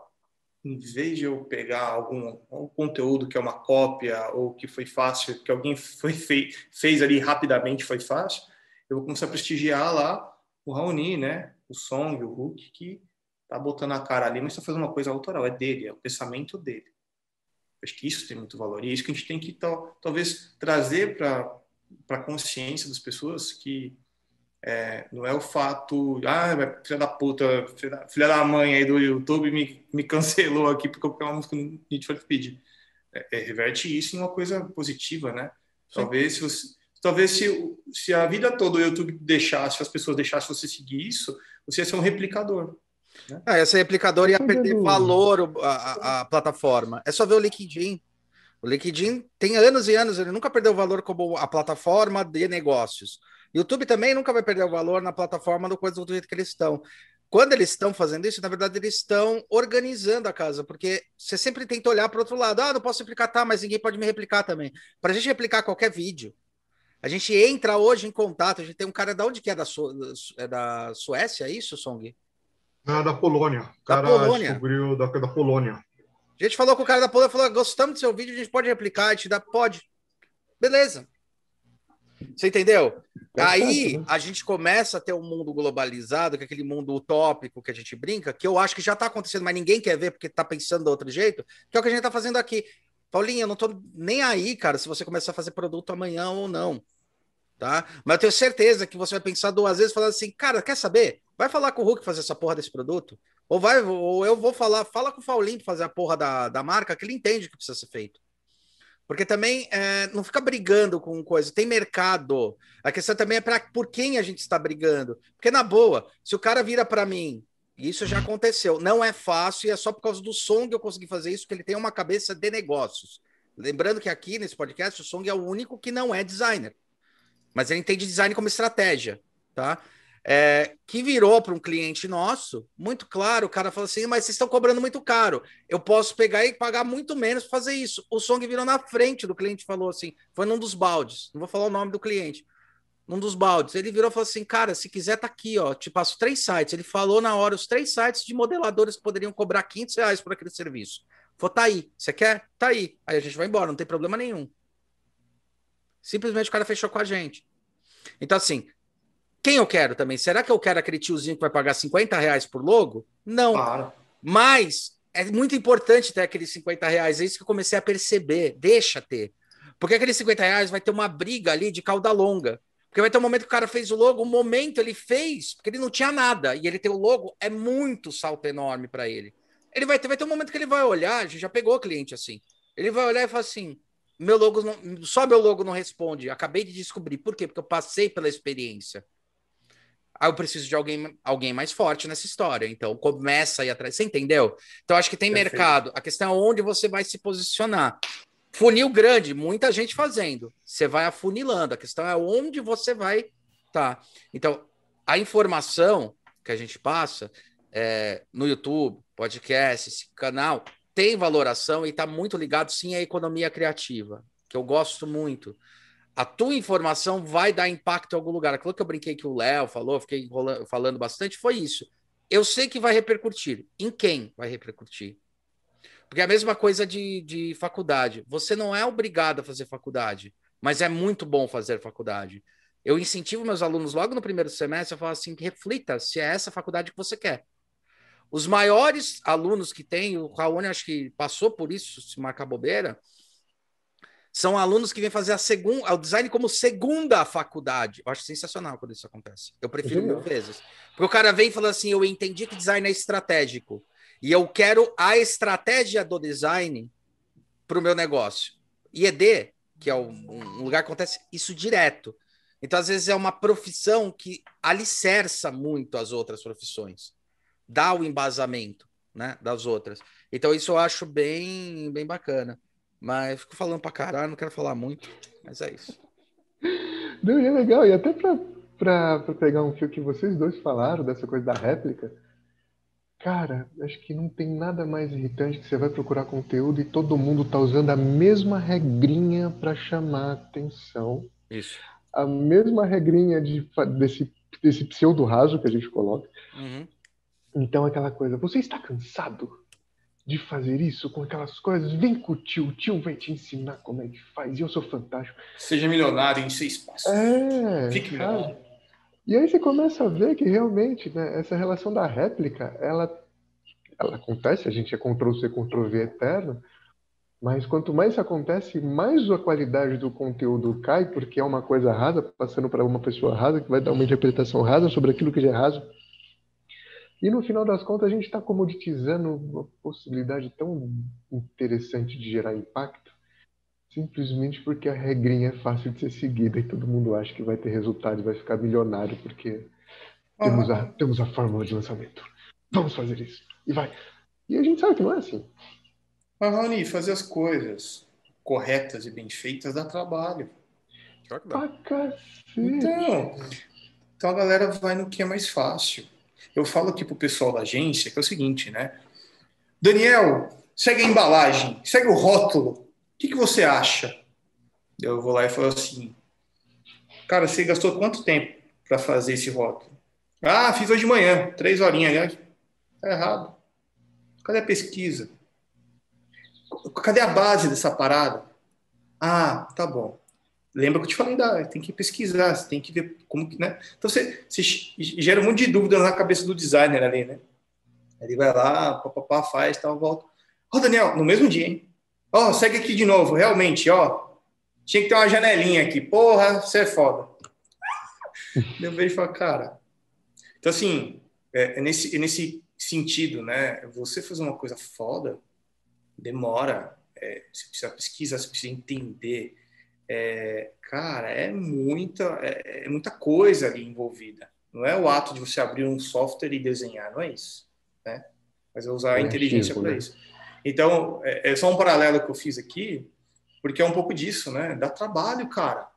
S4: em vez de eu pegar algum, algum, conteúdo que é uma cópia ou que foi fácil, que alguém foi fei, fez ali rapidamente foi fácil, eu vou começar a prestigiar lá o Raoni, né? O Song, o Hulk, que tá botando a cara ali, mas está fazendo uma coisa autoral, é dele, é o pensamento dele. Acho que isso tem muito valor e é isso que a gente tem que tal, talvez trazer para a consciência das pessoas que é, não é o fato, ah, filha da puta, filha da, filha da mãe aí do YouTube me, me cancelou aqui porque eu coloquei uma música no Need for Speed. É, é, reverte isso em uma coisa positiva, né? Talvez se, você, talvez se, se a vida toda o YouTube deixasse, as pessoas deixassem você seguir isso, você ia ser um replicador.
S1: Né? Ah, esse replicador ia perder valor a, a, a, plataforma. É só ver o LinkedIn. O LinkedIn tem anos e anos, ele nunca perdeu valor como a plataforma de negócios. YouTube também nunca vai perder o valor na plataforma do coisa do jeito que eles estão. Quando eles estão fazendo isso, na verdade, eles estão organizando a casa, porque você sempre tenta olhar para o outro lado. Ah, não posso replicar, tá, mas ninguém pode me replicar também. Para a gente replicar qualquer vídeo, a gente entra hoje em contato. A gente tem um cara da onde que é da, Su é da Suécia, é isso, Song?
S3: É da Polônia. O cara da Polônia. descobriu da, da Polônia.
S1: A gente falou com o cara da Polônia, falou: gostamos do seu vídeo, a gente pode replicar, a gente dá, pode. Beleza. Você entendeu? É Aí né? a gente começa a ter um mundo globalizado, que é aquele mundo utópico que a gente brinca, que eu acho que já está acontecendo, mas ninguém quer ver porque está pensando de outro jeito, que é o que a gente está fazendo aqui. Paulinho, eu não estou nem aí, cara, se você começar a fazer produto amanhã ou não. Tá? Mas eu tenho certeza que você vai pensar duas vezes falando assim, cara, quer saber? Vai falar com o Hulk fazer essa porra desse produto? Ou vai, ou eu vou falar, fala com o Paulinho fazer a porra da, da marca, que ele entende que precisa ser feito. Porque também é, não fica brigando com coisa, tem mercado. A questão também é para por quem a gente está brigando. Porque, na boa, se o cara vira para mim, isso já aconteceu, não é fácil e é só por causa do Song que eu consegui fazer isso, que ele tem uma cabeça de negócios. Lembrando que aqui nesse podcast o Song é o único que não é designer, mas ele entende design como estratégia, tá? É, que virou para um cliente nosso, muito claro, o cara falou assim, mas vocês estão cobrando muito caro, eu posso pegar e pagar muito menos para fazer isso. O Song virou na frente do cliente falou assim, foi num dos baldes, não vou falar o nome do cliente, num dos baldes, ele virou e falou assim, cara, se quiser tá aqui, ó, te passo três sites, ele falou na hora os três sites de modeladores que poderiam cobrar 500 reais por aquele serviço. Falou, tá aí, você quer? Tá aí. Aí a gente vai embora, não tem problema nenhum. Simplesmente o cara fechou com a gente. Então, assim, quem eu quero também? Será que eu quero aquele tiozinho que vai pagar 50 reais por logo? Não. Claro. Mas é muito importante ter aqueles 50 reais. É isso que eu comecei a perceber. Deixa ter. Porque aqueles 50 reais vai ter uma briga ali de cauda longa. Porque vai ter um momento que o cara fez o logo, um momento ele fez, porque ele não tinha nada. E ele ter o logo é muito salto enorme para ele. Ele vai ter, vai ter um momento que ele vai olhar, a gente já pegou o cliente assim. Ele vai olhar e falar assim: meu logo não, só meu logo não responde. Acabei de descobrir. Por quê? Porque eu passei pela experiência. Ah, eu preciso de alguém, alguém mais forte nessa história. Então, começa aí atrás. Você entendeu? Então, acho que tem Perfeito. mercado. A questão é onde você vai se posicionar. Funil grande, muita gente fazendo. Você vai afunilando. A questão é onde você vai tá. Então, a informação que a gente passa é, no YouTube, podcast, esse canal, tem valoração e está muito ligado, sim, à economia criativa, que eu gosto muito a tua informação vai dar impacto em algum lugar. Aquilo que eu brinquei que o Léo falou, fiquei falando bastante, foi isso. Eu sei que vai repercutir. Em quem vai repercutir? Porque é a mesma coisa de, de faculdade. Você não é obrigado a fazer faculdade, mas é muito bom fazer faculdade. Eu incentivo meus alunos logo no primeiro semestre a falar assim: reflita se é essa faculdade que você quer. Os maiores alunos que tem, o Raoni acho que passou por isso, se marcar bobeira, são alunos que vêm fazer a segunda, o design como segunda faculdade. Eu acho sensacional quando isso acontece. Eu prefiro mil vezes. Porque o cara vem falando assim: eu entendi que design é estratégico. E eu quero a estratégia do design para o meu negócio. IED, que é um lugar que acontece isso direto. Então, às vezes, é uma profissão que alicerça muito as outras profissões, dá o embasamento né, das outras. Então, isso eu acho bem, bem bacana. Mas fico falando pra caralho, não quero falar muito, mas é isso.
S2: Não, é legal, e até pra, pra, pra pegar um fio que vocês dois falaram, dessa coisa da réplica, cara, acho que não tem nada mais irritante que você vai procurar conteúdo e todo mundo tá usando a mesma regrinha para chamar atenção.
S1: Isso.
S2: A mesma regrinha de, desse, desse pseudo raso que a gente coloca. Uhum. Então, aquela coisa, você está cansado? De fazer isso com aquelas coisas. Vem com o tio, o tio vai te ensinar como é que faz. E eu sou fantástico.
S4: Seja milionário em seis passos.
S2: É. Fique milionário. E aí você começa a ver que realmente né, essa relação da réplica, ela, ela acontece, a gente é Ctrl-C, Ctrl-V eterno, mas quanto mais isso acontece, mais a qualidade do conteúdo cai, porque é uma coisa rasa, passando para uma pessoa rasa, que vai dar uma interpretação rasa sobre aquilo que já é raso. E no final das contas, a gente está comoditizando uma possibilidade tão interessante de gerar impacto, simplesmente porque a regrinha é fácil de ser seguida e todo mundo acha que vai ter resultado e vai ficar milionário porque uhum. temos, a, temos a fórmula de lançamento. vamos fazer isso. E vai. E a gente sabe que não é assim.
S4: Mas, Rony, fazer as coisas corretas e bem feitas dá trabalho.
S2: Pra cacete.
S4: Então, então a galera vai no que é mais fácil. Eu falo aqui pro pessoal da agência que é o seguinte, né? Daniel, segue a embalagem, segue o rótulo. O que, que você acha? Eu vou lá e falo assim, cara, você gastou quanto tempo para fazer esse rótulo? Ah, fiz hoje de manhã, três horinhas. Tá errado. Cadê a pesquisa? Cadê a base dessa parada? Ah, tá bom. Lembra que eu te falei, da, tem que pesquisar, você tem que ver como que, né? Então você, você gera um monte de dúvida na cabeça do designer ali, né? Ele vai lá, papapá, faz, tal, volta. Ó, oh, Daniel, no mesmo dia, hein? Ó, oh, segue aqui de novo, realmente, ó. Tinha que ter uma janelinha aqui. Porra, você é foda. Eu vejo e falo, cara. Então, assim, é, é nesse, é nesse sentido, né? Você fazer uma coisa foda demora. É, você precisa pesquisar, você precisa entender. É, cara, é muita, é, é, muita coisa ali envolvida. Não é o ato de você abrir um software e desenhar, não é isso. Né? Mas é usar a inteligência para né? isso. Então, é, é, só um paralelo que eu fiz aqui, porque é um pouco disso, né? Dá trabalho, cara.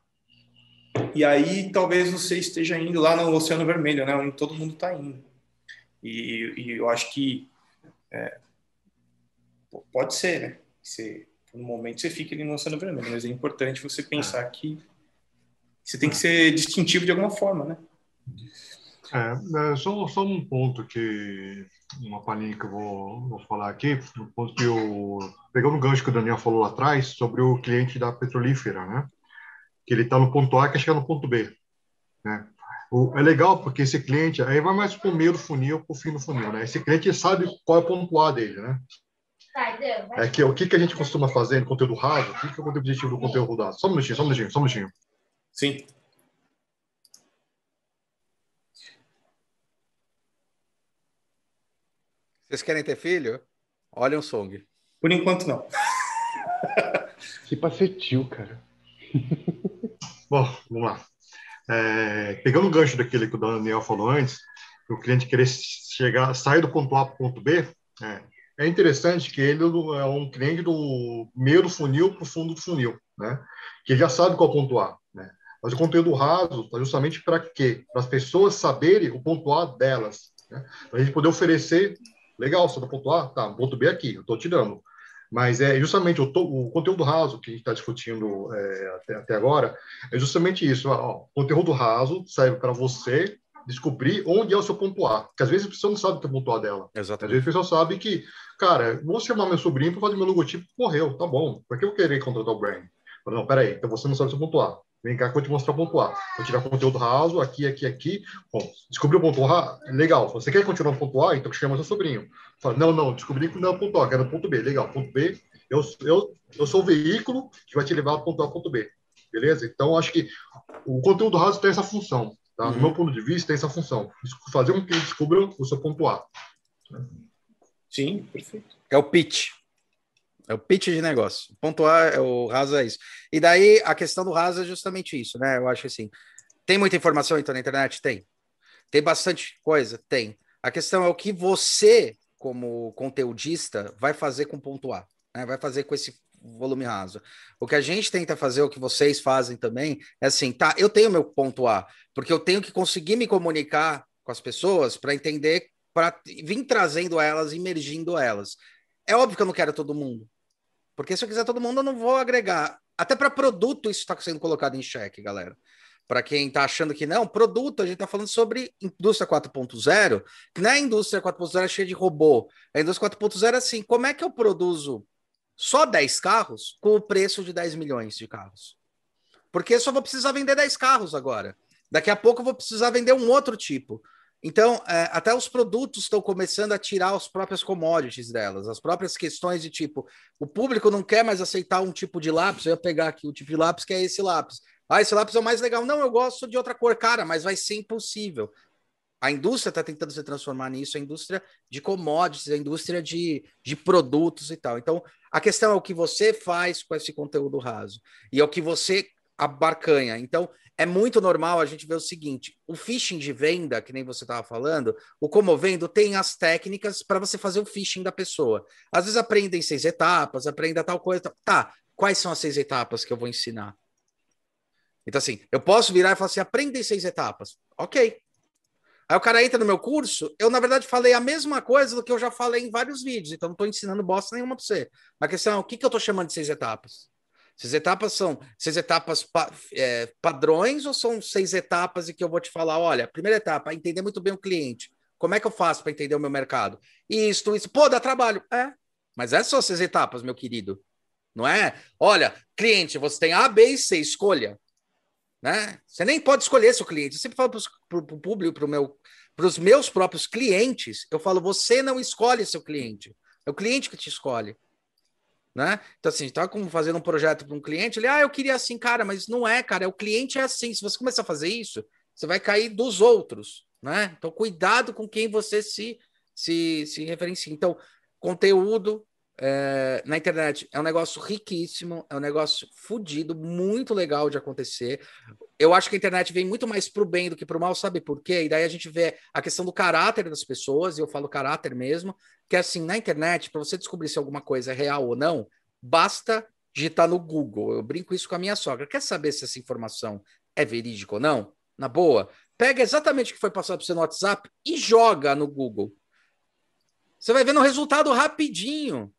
S4: E aí talvez você esteja indo lá no Oceano Vermelho, né? Onde todo mundo está indo. E, e, eu acho que é, pode ser, né? Você, no momento você fica ali no Oceano Vermelho, mas é importante você pensar que você tem que ser distintivo de alguma forma, né?
S3: É, é só, só um ponto que uma palhinha que eu vou, vou falar aqui, um ponto que eu pegando o gancho que o Daniel falou lá atrás sobre o cliente da petrolífera, né? Que ele está no ponto A e quer chegar no ponto B, né? O, é legal porque esse cliente aí vai mais para o meio do funil para o fim do funil, né? Esse cliente sabe qual é o ponto A dele, né? É que o que, que a gente costuma fazer no conteúdo raso? O que, que é o objetivo do conteúdo raso? Só um minutinho, só um minutinho, só um minutinho.
S4: Sim.
S1: Vocês querem ter filho? Olha o Song.
S4: Por enquanto, não.
S2: Se pra ser tio, cara.
S3: Bom, vamos lá. É, pegando o gancho daquele que o Daniel falou antes, o cliente querer chegar, sair do ponto A para o ponto B, é, é, interessante que ele é um cliente do meio do funil para o fundo do funil, né? Que ele já sabe qual ponto A, né? Mas o conteúdo raso está justamente para quê? Para as pessoas saberem o ponto A delas, né? Para a gente poder oferecer Legal, você está ponto A? Tá, ponto B aqui, eu estou te dando. Mas é justamente o, o conteúdo raso que a gente está discutindo é, até, até, agora, é justamente isso. Ó, conteúdo raso serve para você descobrir onde é o seu ponto A. Porque às vezes a pessoa não sabe o que é o ponto A dela.
S1: Exatamente.
S3: Às vezes a pessoa sabe que, cara, vou chamar meu sobrinho para fazer meu logotipo, morreu, tá bom. Por que eu querer contratar o brand? Não, peraí, então você não sabe o seu ponto A. Vem cá que eu vou te mostrar o ponto A. Vou tirar conteúdo raso, aqui, aqui, aqui. Bom, descobriu o ponto A? Legal. Você quer continuar no ponto A? Então chama seu sobrinho. Fala, não, não, descobri que não é o ponto A, quero o ponto B. Legal, ponto B. Eu, eu, eu sou o veículo que vai te levar do ponto A ao ponto B. Beleza? Então, acho que o conteúdo raso tem essa função. Tá? Uhum. Do meu ponto de vista, tem essa função. Fazer com que descubra o seu ponto A.
S4: Sim, perfeito.
S1: É o pitch. É o pitch de negócio. Ponto A, é o raso é isso. E daí a questão do raso é justamente isso, né? Eu acho assim. Tem muita informação então na internet? Tem. Tem bastante coisa? Tem. A questão é o que você, como conteudista, vai fazer com ponto A, né? Vai fazer com esse volume raso. O que a gente tenta fazer, o que vocês fazem também, é assim, tá, eu tenho meu ponto A, porque eu tenho que conseguir me comunicar com as pessoas para entender, para vir trazendo elas, imergindo elas. É óbvio que eu não quero todo mundo. Porque se eu quiser todo mundo, eu não vou agregar. Até para produto, isso está sendo colocado em xeque, galera. Para quem está achando que não, produto, a gente está falando sobre indústria 4.0, que não é indústria 4.0 cheia de robô. A indústria 4.0 é assim: como é que eu produzo só 10 carros com o preço de 10 milhões de carros? Porque só vou precisar vender 10 carros agora. Daqui a pouco eu vou precisar vender um outro tipo. Então, é, até os produtos estão começando a tirar as próprias commodities delas, as próprias questões de tipo, o público não quer mais aceitar um tipo de lápis, eu ia pegar aqui o tipo de lápis que é esse lápis. Ah, esse lápis é o mais legal. Não, eu gosto de outra cor, cara, mas vai ser impossível. A indústria está tentando se transformar nisso, a indústria de commodities, a indústria de, de produtos e tal. Então, a questão é o que você faz com esse conteúdo raso e é o que você abarcanha. Então, é muito normal a gente ver o seguinte: o phishing de venda, que nem você estava falando, o Comovendo tem as técnicas para você fazer o phishing da pessoa. Às vezes aprendem seis etapas, aprenda tal coisa. Tá, quais são as seis etapas que eu vou ensinar? Então, assim, eu posso virar e falar assim: aprenda seis etapas. Ok. Aí o cara entra no meu curso, eu, na verdade, falei a mesma coisa do que eu já falei em vários vídeos, então não estou ensinando bosta nenhuma para você. A questão é o que, que eu estou chamando de seis etapas? Seis etapas são seis etapas pa, é, padrões ou são seis etapas e que eu vou te falar, olha, primeira etapa, entender muito bem o cliente. Como é que eu faço para entender o meu mercado? Isso, isso. Pô, dá trabalho. É, mas essas são as seis etapas, meu querido. Não é? Olha, cliente, você tem A, B e C, escolha. Né? Você nem pode escolher seu cliente. Eu sempre falo para o público, para meu, os meus próprios clientes, eu falo, você não escolhe seu cliente. É o cliente que te escolhe. Né? Então, assim, está fazendo um projeto para um cliente, ele, ah, eu queria assim, cara, mas não é, cara, é o cliente é assim. Se você começar a fazer isso, você vai cair dos outros, né? Então, cuidado com quem você se, se, se referencia. Então, conteúdo é, na internet é um negócio riquíssimo, é um negócio fodido, muito legal de acontecer. Eu acho que a internet vem muito mais para o bem do que para o mal, sabe por quê? E daí a gente vê a questão do caráter das pessoas, e eu falo caráter mesmo, que assim, na internet, para você descobrir se alguma coisa é real ou não, basta digitar no Google. Eu brinco isso com a minha sogra. Quer saber se essa informação é verídica ou não? Na boa, pega exatamente o que foi passado para você no WhatsApp e joga no Google. Você vai ver no resultado rapidinho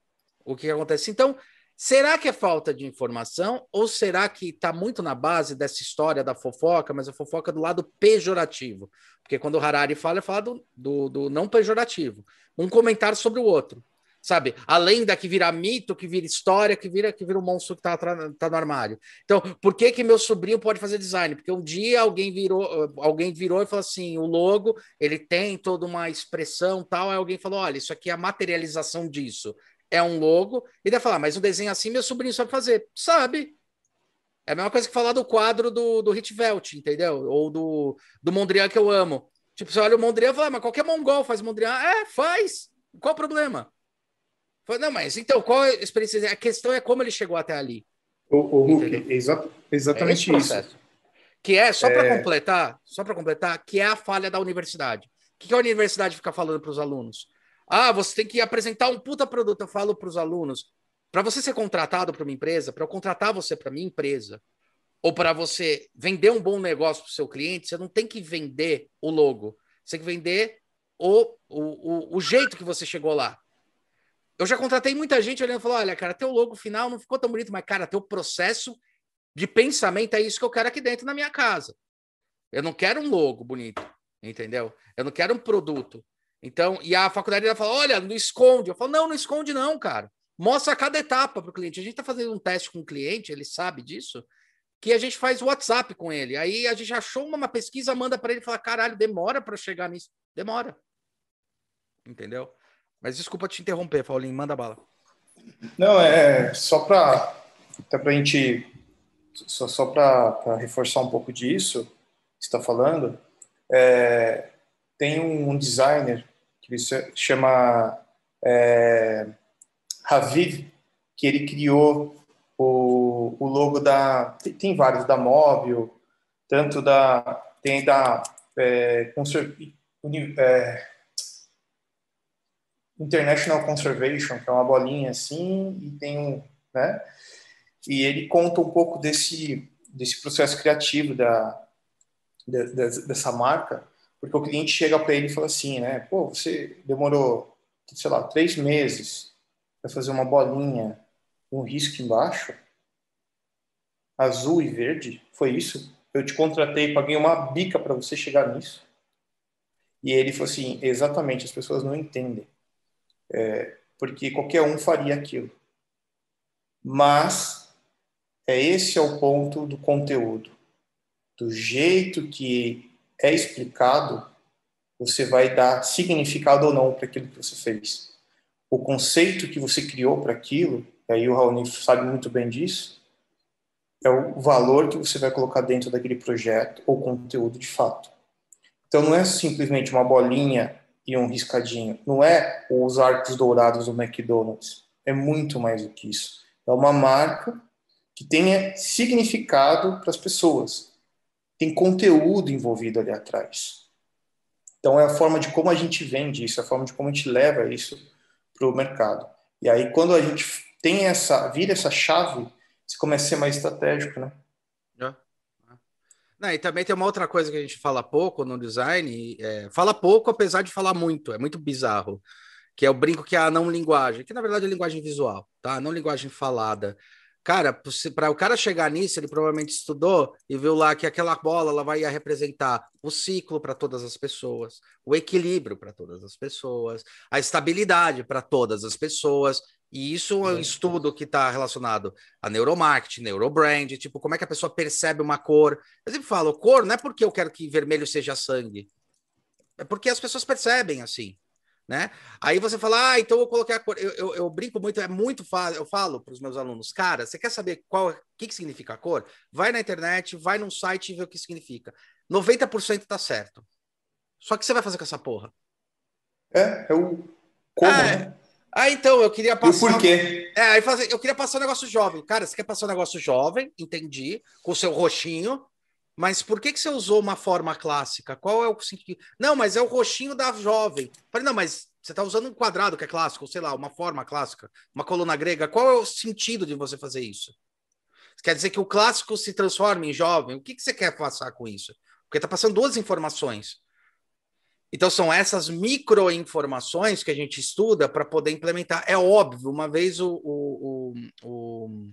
S1: o que acontece. Então, será que é falta de informação ou será que está muito na base dessa história da fofoca, mas a fofoca do lado pejorativo? Porque quando o Harari fala, ele fala do, do, do não pejorativo. Um comentário sobre o outro. Sabe? Além da que vira mito, que vira história, que vira que vira um monstro que tá, tá no armário. Então, por que que meu sobrinho pode fazer design? Porque um dia alguém virou, alguém virou e falou assim, o logo, ele tem toda uma expressão, tal, aí alguém falou, olha, isso aqui é a materialização disso é um logo, e daí falar, mas um desenho assim meu sobrinho sabe fazer. Sabe. É a mesma coisa que falar do quadro do, do Hitvelt, entendeu? Ou do, do Mondrian que eu amo. Tipo, você olha o Mondrian e fala, ah, mas qualquer mongol faz Mondrian. É, faz. Qual o problema? Não, mas então, qual a experiência? A questão é como ele chegou até ali.
S4: O, o Hulk, exa exatamente é isso.
S1: Que é, só para é... completar, só para completar, que é a falha da universidade. O que a universidade fica falando para os alunos? Ah, você tem que apresentar um puta produto. Eu falo para os alunos, para você ser contratado para uma empresa, para eu contratar você para minha empresa, ou para você vender um bom negócio para o seu cliente, você não tem que vender o logo. Você tem que vender o, o, o, o jeito que você chegou lá. Eu já contratei muita gente olhando e falou: olha, cara, teu logo final não ficou tão bonito, mas, cara, teu processo de pensamento é isso que eu quero aqui dentro na minha casa. Eu não quero um logo bonito, entendeu? Eu não quero um produto. Então, e a faculdade ela fala: olha, não esconde. Eu falo: não, não esconde, não, cara. Mostra cada etapa para o cliente. A gente está fazendo um teste com o cliente, ele sabe disso, que a gente faz WhatsApp com ele. Aí a gente achou uma, pesquisa, manda para ele e fala: caralho, demora para chegar nisso. Demora. Entendeu? Mas desculpa te interromper, Paulinho, manda bala.
S4: Não, é só para até para a gente só, só para reforçar um pouco disso que está falando. É, tem um designer que se chama é, Raviv, que ele criou o, o logo da. Tem, tem vários, da Móvel, tanto da. Tem da. É, é, International Conservation, que é uma bolinha assim, e tem um. Né? E ele conta um pouco desse, desse processo criativo da, de, de, dessa marca porque o cliente chega para ele e fala assim, né? Pô, você demorou, sei lá, três meses para fazer uma bolinha com um risco embaixo, azul e verde, foi isso? Eu te contratei, paguei uma bica para você chegar nisso. E ele falou assim, exatamente, as pessoas não entendem. É, porque qualquer um faria aquilo. Mas é esse é o ponto do conteúdo. Do jeito que é explicado, você vai dar significado ou não para aquilo que você fez. O conceito que você criou para aquilo, e aí o Raoni sabe muito bem disso, é o valor que você vai colocar dentro daquele projeto ou conteúdo de fato. Então não é simplesmente uma bolinha e um riscadinho, não é os arcos dourados do McDonald's, é muito mais do que isso. É uma marca que tenha significado para as pessoas,
S5: tem conteúdo envolvido ali atrás. Então é a forma de como a gente vende isso, a forma de como a gente leva isso para o mercado. E aí quando a gente tem essa, vira essa chave, você começa a ser mais estratégico, né?
S1: Não, e também tem uma outra coisa que a gente fala pouco no design, é, fala pouco apesar de falar muito, é muito bizarro, que é o brinco que é a não linguagem, que na verdade é linguagem visual, tá? Não linguagem falada. Cara, para o cara chegar nisso, ele provavelmente estudou e viu lá que aquela bola ela vai representar o ciclo para todas as pessoas, o equilíbrio para todas as pessoas, a estabilidade para todas as pessoas. E isso é um estudo que está relacionado a neuromarketing, neurobrand, tipo, como é que a pessoa percebe uma cor. Eu sempre falo, cor não é porque eu quero que vermelho seja sangue, é porque as pessoas percebem assim. Né? Aí você fala, ah, então eu coloquei a cor. Eu, eu, eu brinco muito, é muito fácil. Eu falo para os meus alunos, cara, você quer saber qual, o que, que significa a cor? Vai na internet, vai num site e vê o que significa. 90% tá certo. Só que você vai fazer com essa porra?
S5: É, é o como, é, né?
S1: Ah, então, eu queria passar.
S5: E por quê?
S1: É, aí eu queria passar um negócio jovem. Cara, você quer passar um negócio jovem, entendi, com o seu roxinho, mas por que, que você usou uma forma clássica? Qual é o sentido? Não, mas é o roxinho da jovem. Falei, não, mas você está usando um quadrado que é clássico, sei lá, uma forma clássica, uma coluna grega. Qual é o sentido de você fazer isso? Quer dizer que o clássico se transforma em jovem? O que, que você quer passar com isso? Porque está passando duas informações. Então, são essas microinformações que a gente estuda para poder implementar. É óbvio, uma vez o, o, o, o,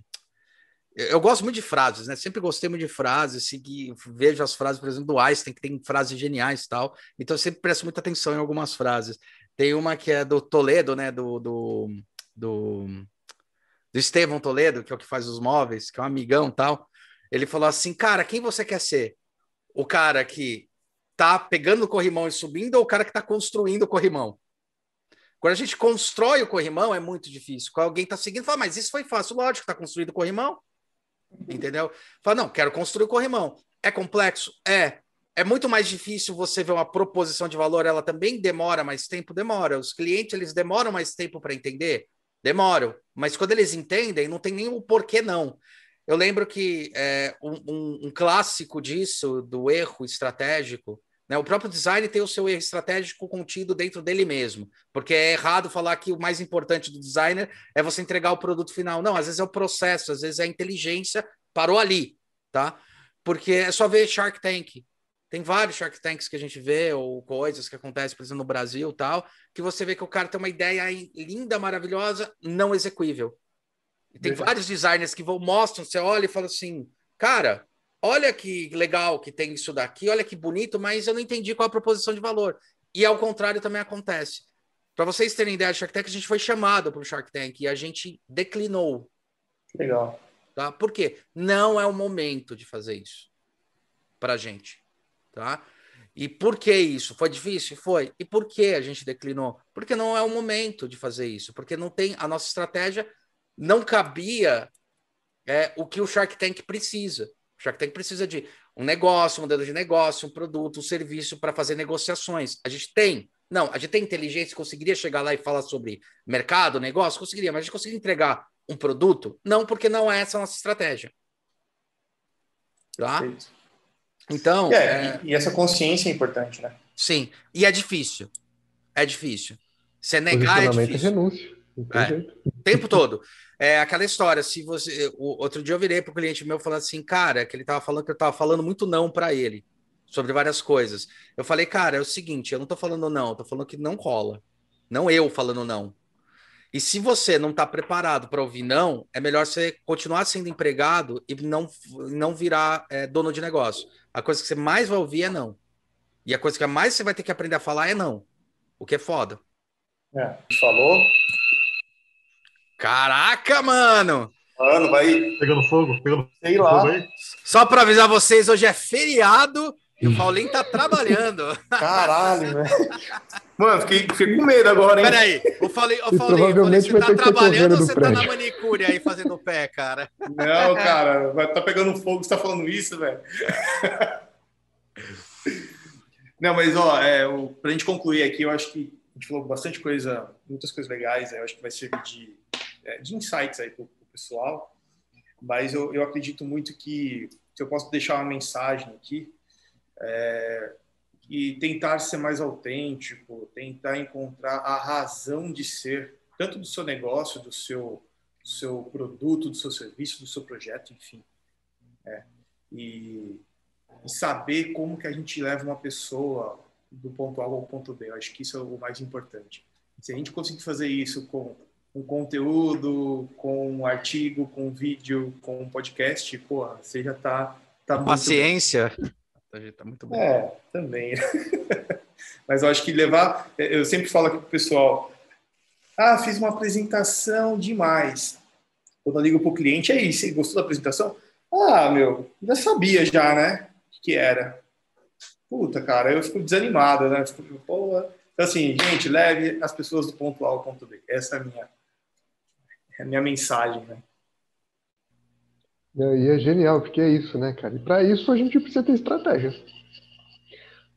S1: Eu gosto muito de frases, né? Sempre gostei muito de frases, segui, vejo as frases, por exemplo, do Einstein, que tem frases geniais e tal. Então, eu sempre presto muita atenção em algumas frases. Tem uma que é do Toledo, né? Do, do, do, do Estevão Toledo, que é o que faz os móveis, que é um amigão tal. Ele falou assim: Cara, quem você quer ser? O cara que tá pegando o corrimão e subindo ou o cara que está construindo o corrimão? Quando a gente constrói o corrimão, é muito difícil. Quando alguém está seguindo, fala, mas isso foi fácil, lógico, está construído o corrimão. Entendeu? Fala, não, quero construir o corrimão. É complexo? É. É muito mais difícil você ver uma proposição de valor, ela também demora mais tempo? Demora. Os clientes, eles demoram mais tempo para entender? Demoram. Mas quando eles entendem, não tem o porquê não. Eu lembro que é, um, um, um clássico disso, do erro estratégico, né? O próprio design tem o seu erro estratégico contido dentro dele mesmo, porque é errado falar que o mais importante do designer é você entregar o produto final. Não, às vezes é o processo, às vezes é a inteligência, parou ali, tá? Porque é só ver Shark Tank. Tem vários Shark Tanks que a gente vê, ou coisas que acontecem, por exemplo, no Brasil tal, que você vê que o cara tem uma ideia linda, maravilhosa, não execuível. E tem vários designers que vão, mostram, você olha e fala assim, cara, olha que legal que tem isso daqui, olha que bonito, mas eu não entendi qual a proposição de valor. E ao contrário também acontece. Para vocês terem ideia Shark Tank, a gente foi chamado para o Shark Tank e a gente declinou.
S5: Legal.
S1: Tá? Por quê? Não é o momento de fazer isso para a gente. Tá? E por que isso? Foi difícil? Foi. E por que a gente declinou? Porque não é o momento de fazer isso. Porque não tem a nossa estratégia não cabia é, o que o Shark Tank precisa. O Shark Tank precisa de um negócio, um modelo de negócio, um produto, um serviço para fazer negociações. A gente tem. Não, a gente tem inteligência, conseguiria chegar lá e falar sobre mercado, negócio? Conseguiria, mas a gente conseguiria entregar um produto? Não, porque não é essa a nossa estratégia. Tá? Então.
S5: É, é... E, essa consciência é importante, né?
S1: Sim. E é difícil. É difícil. Você negar é difícil.
S2: renúncio.
S1: É, o tempo todo. É aquela história, se você. O, outro dia eu virei para o cliente meu falando assim, cara, que ele estava falando que eu estava falando muito não para ele sobre várias coisas. Eu falei, cara, é o seguinte, eu não estou falando não, tô falando que não rola. Não eu falando não. E se você não está preparado para ouvir não, é melhor você continuar sendo empregado e não, não virar é, dono de negócio. A coisa que você mais vai ouvir é não. E a coisa que mais você vai ter que aprender a falar é não. O que é foda.
S5: É, falou,
S1: Caraca, mano!
S5: Mano, vai.
S3: Pegando fogo? Pegando
S5: Sei lá.
S3: Fogo
S1: Só para avisar vocês, hoje é feriado e o Paulinho tá trabalhando.
S5: Caralho, velho. Mano, fiquei, fiquei com medo agora, hein?
S1: Peraí, eu falei, eu falei, você tá trabalhando ou você tá na manicure aí fazendo o pé, cara?
S5: Não, cara, vai tá pegando fogo, você tá falando isso, velho. Não, mas ó, é, o, pra gente concluir aqui, eu acho que a gente falou bastante coisa, muitas coisas legais, eu acho que vai servir de de insights aí para o pessoal, mas eu, eu acredito muito que se eu posso deixar uma mensagem aqui,
S4: É, e tentar ser mais autêntico, tentar encontrar a razão de ser, tanto do seu negócio, do seu, do seu produto, do seu serviço, do seu projeto, enfim. É. E, e, saber como que a gente leva uma pessoa do ponto A ao ponto B. Eu acho que isso é o mais importante. Se a gente conseguir fazer isso com um conteúdo, com um artigo, com um vídeo, com um podcast, pô, você já está tá,
S1: tá Paciência. Tá muito bom.
S4: É, também. Mas eu acho que levar. Eu sempre falo aqui pro pessoal: ah, fiz uma apresentação demais. Quando eu ligo pro cliente, aí, você gostou da apresentação? Ah, meu, já sabia já, né? O que era. Puta, cara, eu fico desanimado, né? Fico, Pô. Então, assim, gente, leve as pessoas do ponto A ao ponto B. Essa é a minha, é a minha mensagem, né?
S2: E é genial, porque é isso, né, cara? E para isso a gente precisa ter estratégia.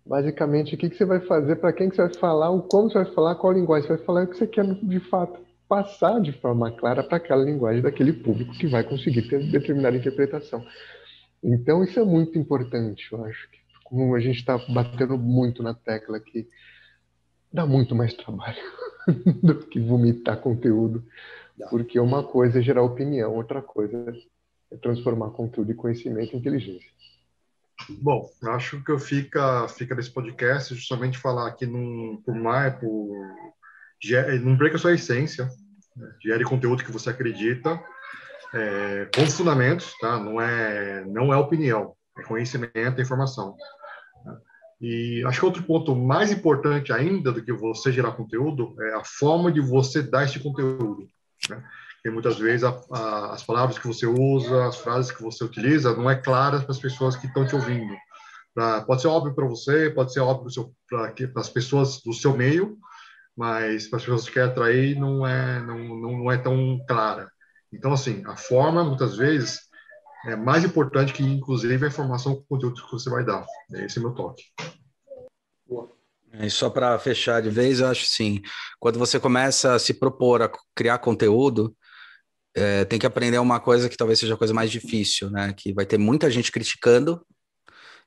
S2: Basicamente, o que, que você vai fazer, para quem que você vai falar, o como você vai falar, qual linguagem você vai falar, o que você quer de fato passar de forma clara para aquela linguagem daquele público que vai conseguir ter determinada interpretação. Então, isso é muito importante, eu acho. Que, como a gente está batendo muito na tecla aqui, dá muito mais trabalho do que vomitar conteúdo, porque uma coisa é gerar opinião, outra coisa é transformar conteúdo e conhecimento em inteligência.
S3: Bom, acho que eu fica fica nesse podcast justamente falar que não por mais por não perca sua essência, né? gere conteúdo que você acredita, é, com fundamentos, tá? Não é não é opinião, é conhecimento, é informação. Né? E acho que outro ponto mais importante ainda do que você gerar conteúdo é a forma de você dar esse conteúdo. Né? Porque muitas vezes a, a, as palavras que você usa, as frases que você utiliza, não é claras para as pessoas que estão te ouvindo. Pra, pode ser óbvio para você, pode ser óbvio para as pessoas do seu meio, mas para as pessoas que quer atrair não é não, não, não é tão clara. Então assim, a forma muitas vezes é mais importante que inclusive a informação, o conteúdo que você vai dar. Esse é meu toque.
S1: Boa. E só para fechar de vez, eu acho assim, quando você começa a se propor a criar conteúdo, é, tem que aprender uma coisa que talvez seja a coisa mais difícil, né? Que vai ter muita gente criticando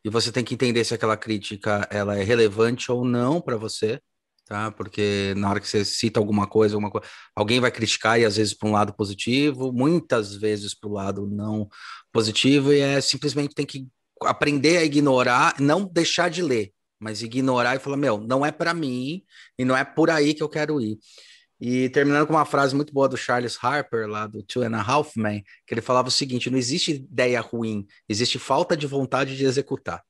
S1: e você tem que entender se aquela crítica ela é relevante ou não para você, tá? Porque na hora que você cita alguma coisa, alguma coisa, alguém vai criticar e às vezes para um lado positivo, muitas vezes para o lado não positivo e é simplesmente tem que aprender a ignorar, não deixar de ler, mas ignorar e falar meu, não é para mim e não é por aí que eu quero ir. E terminando com uma frase muito boa do Charles Harper, lá do Two and a Half Men, que ele falava o seguinte: não existe ideia ruim, existe falta de vontade de executar.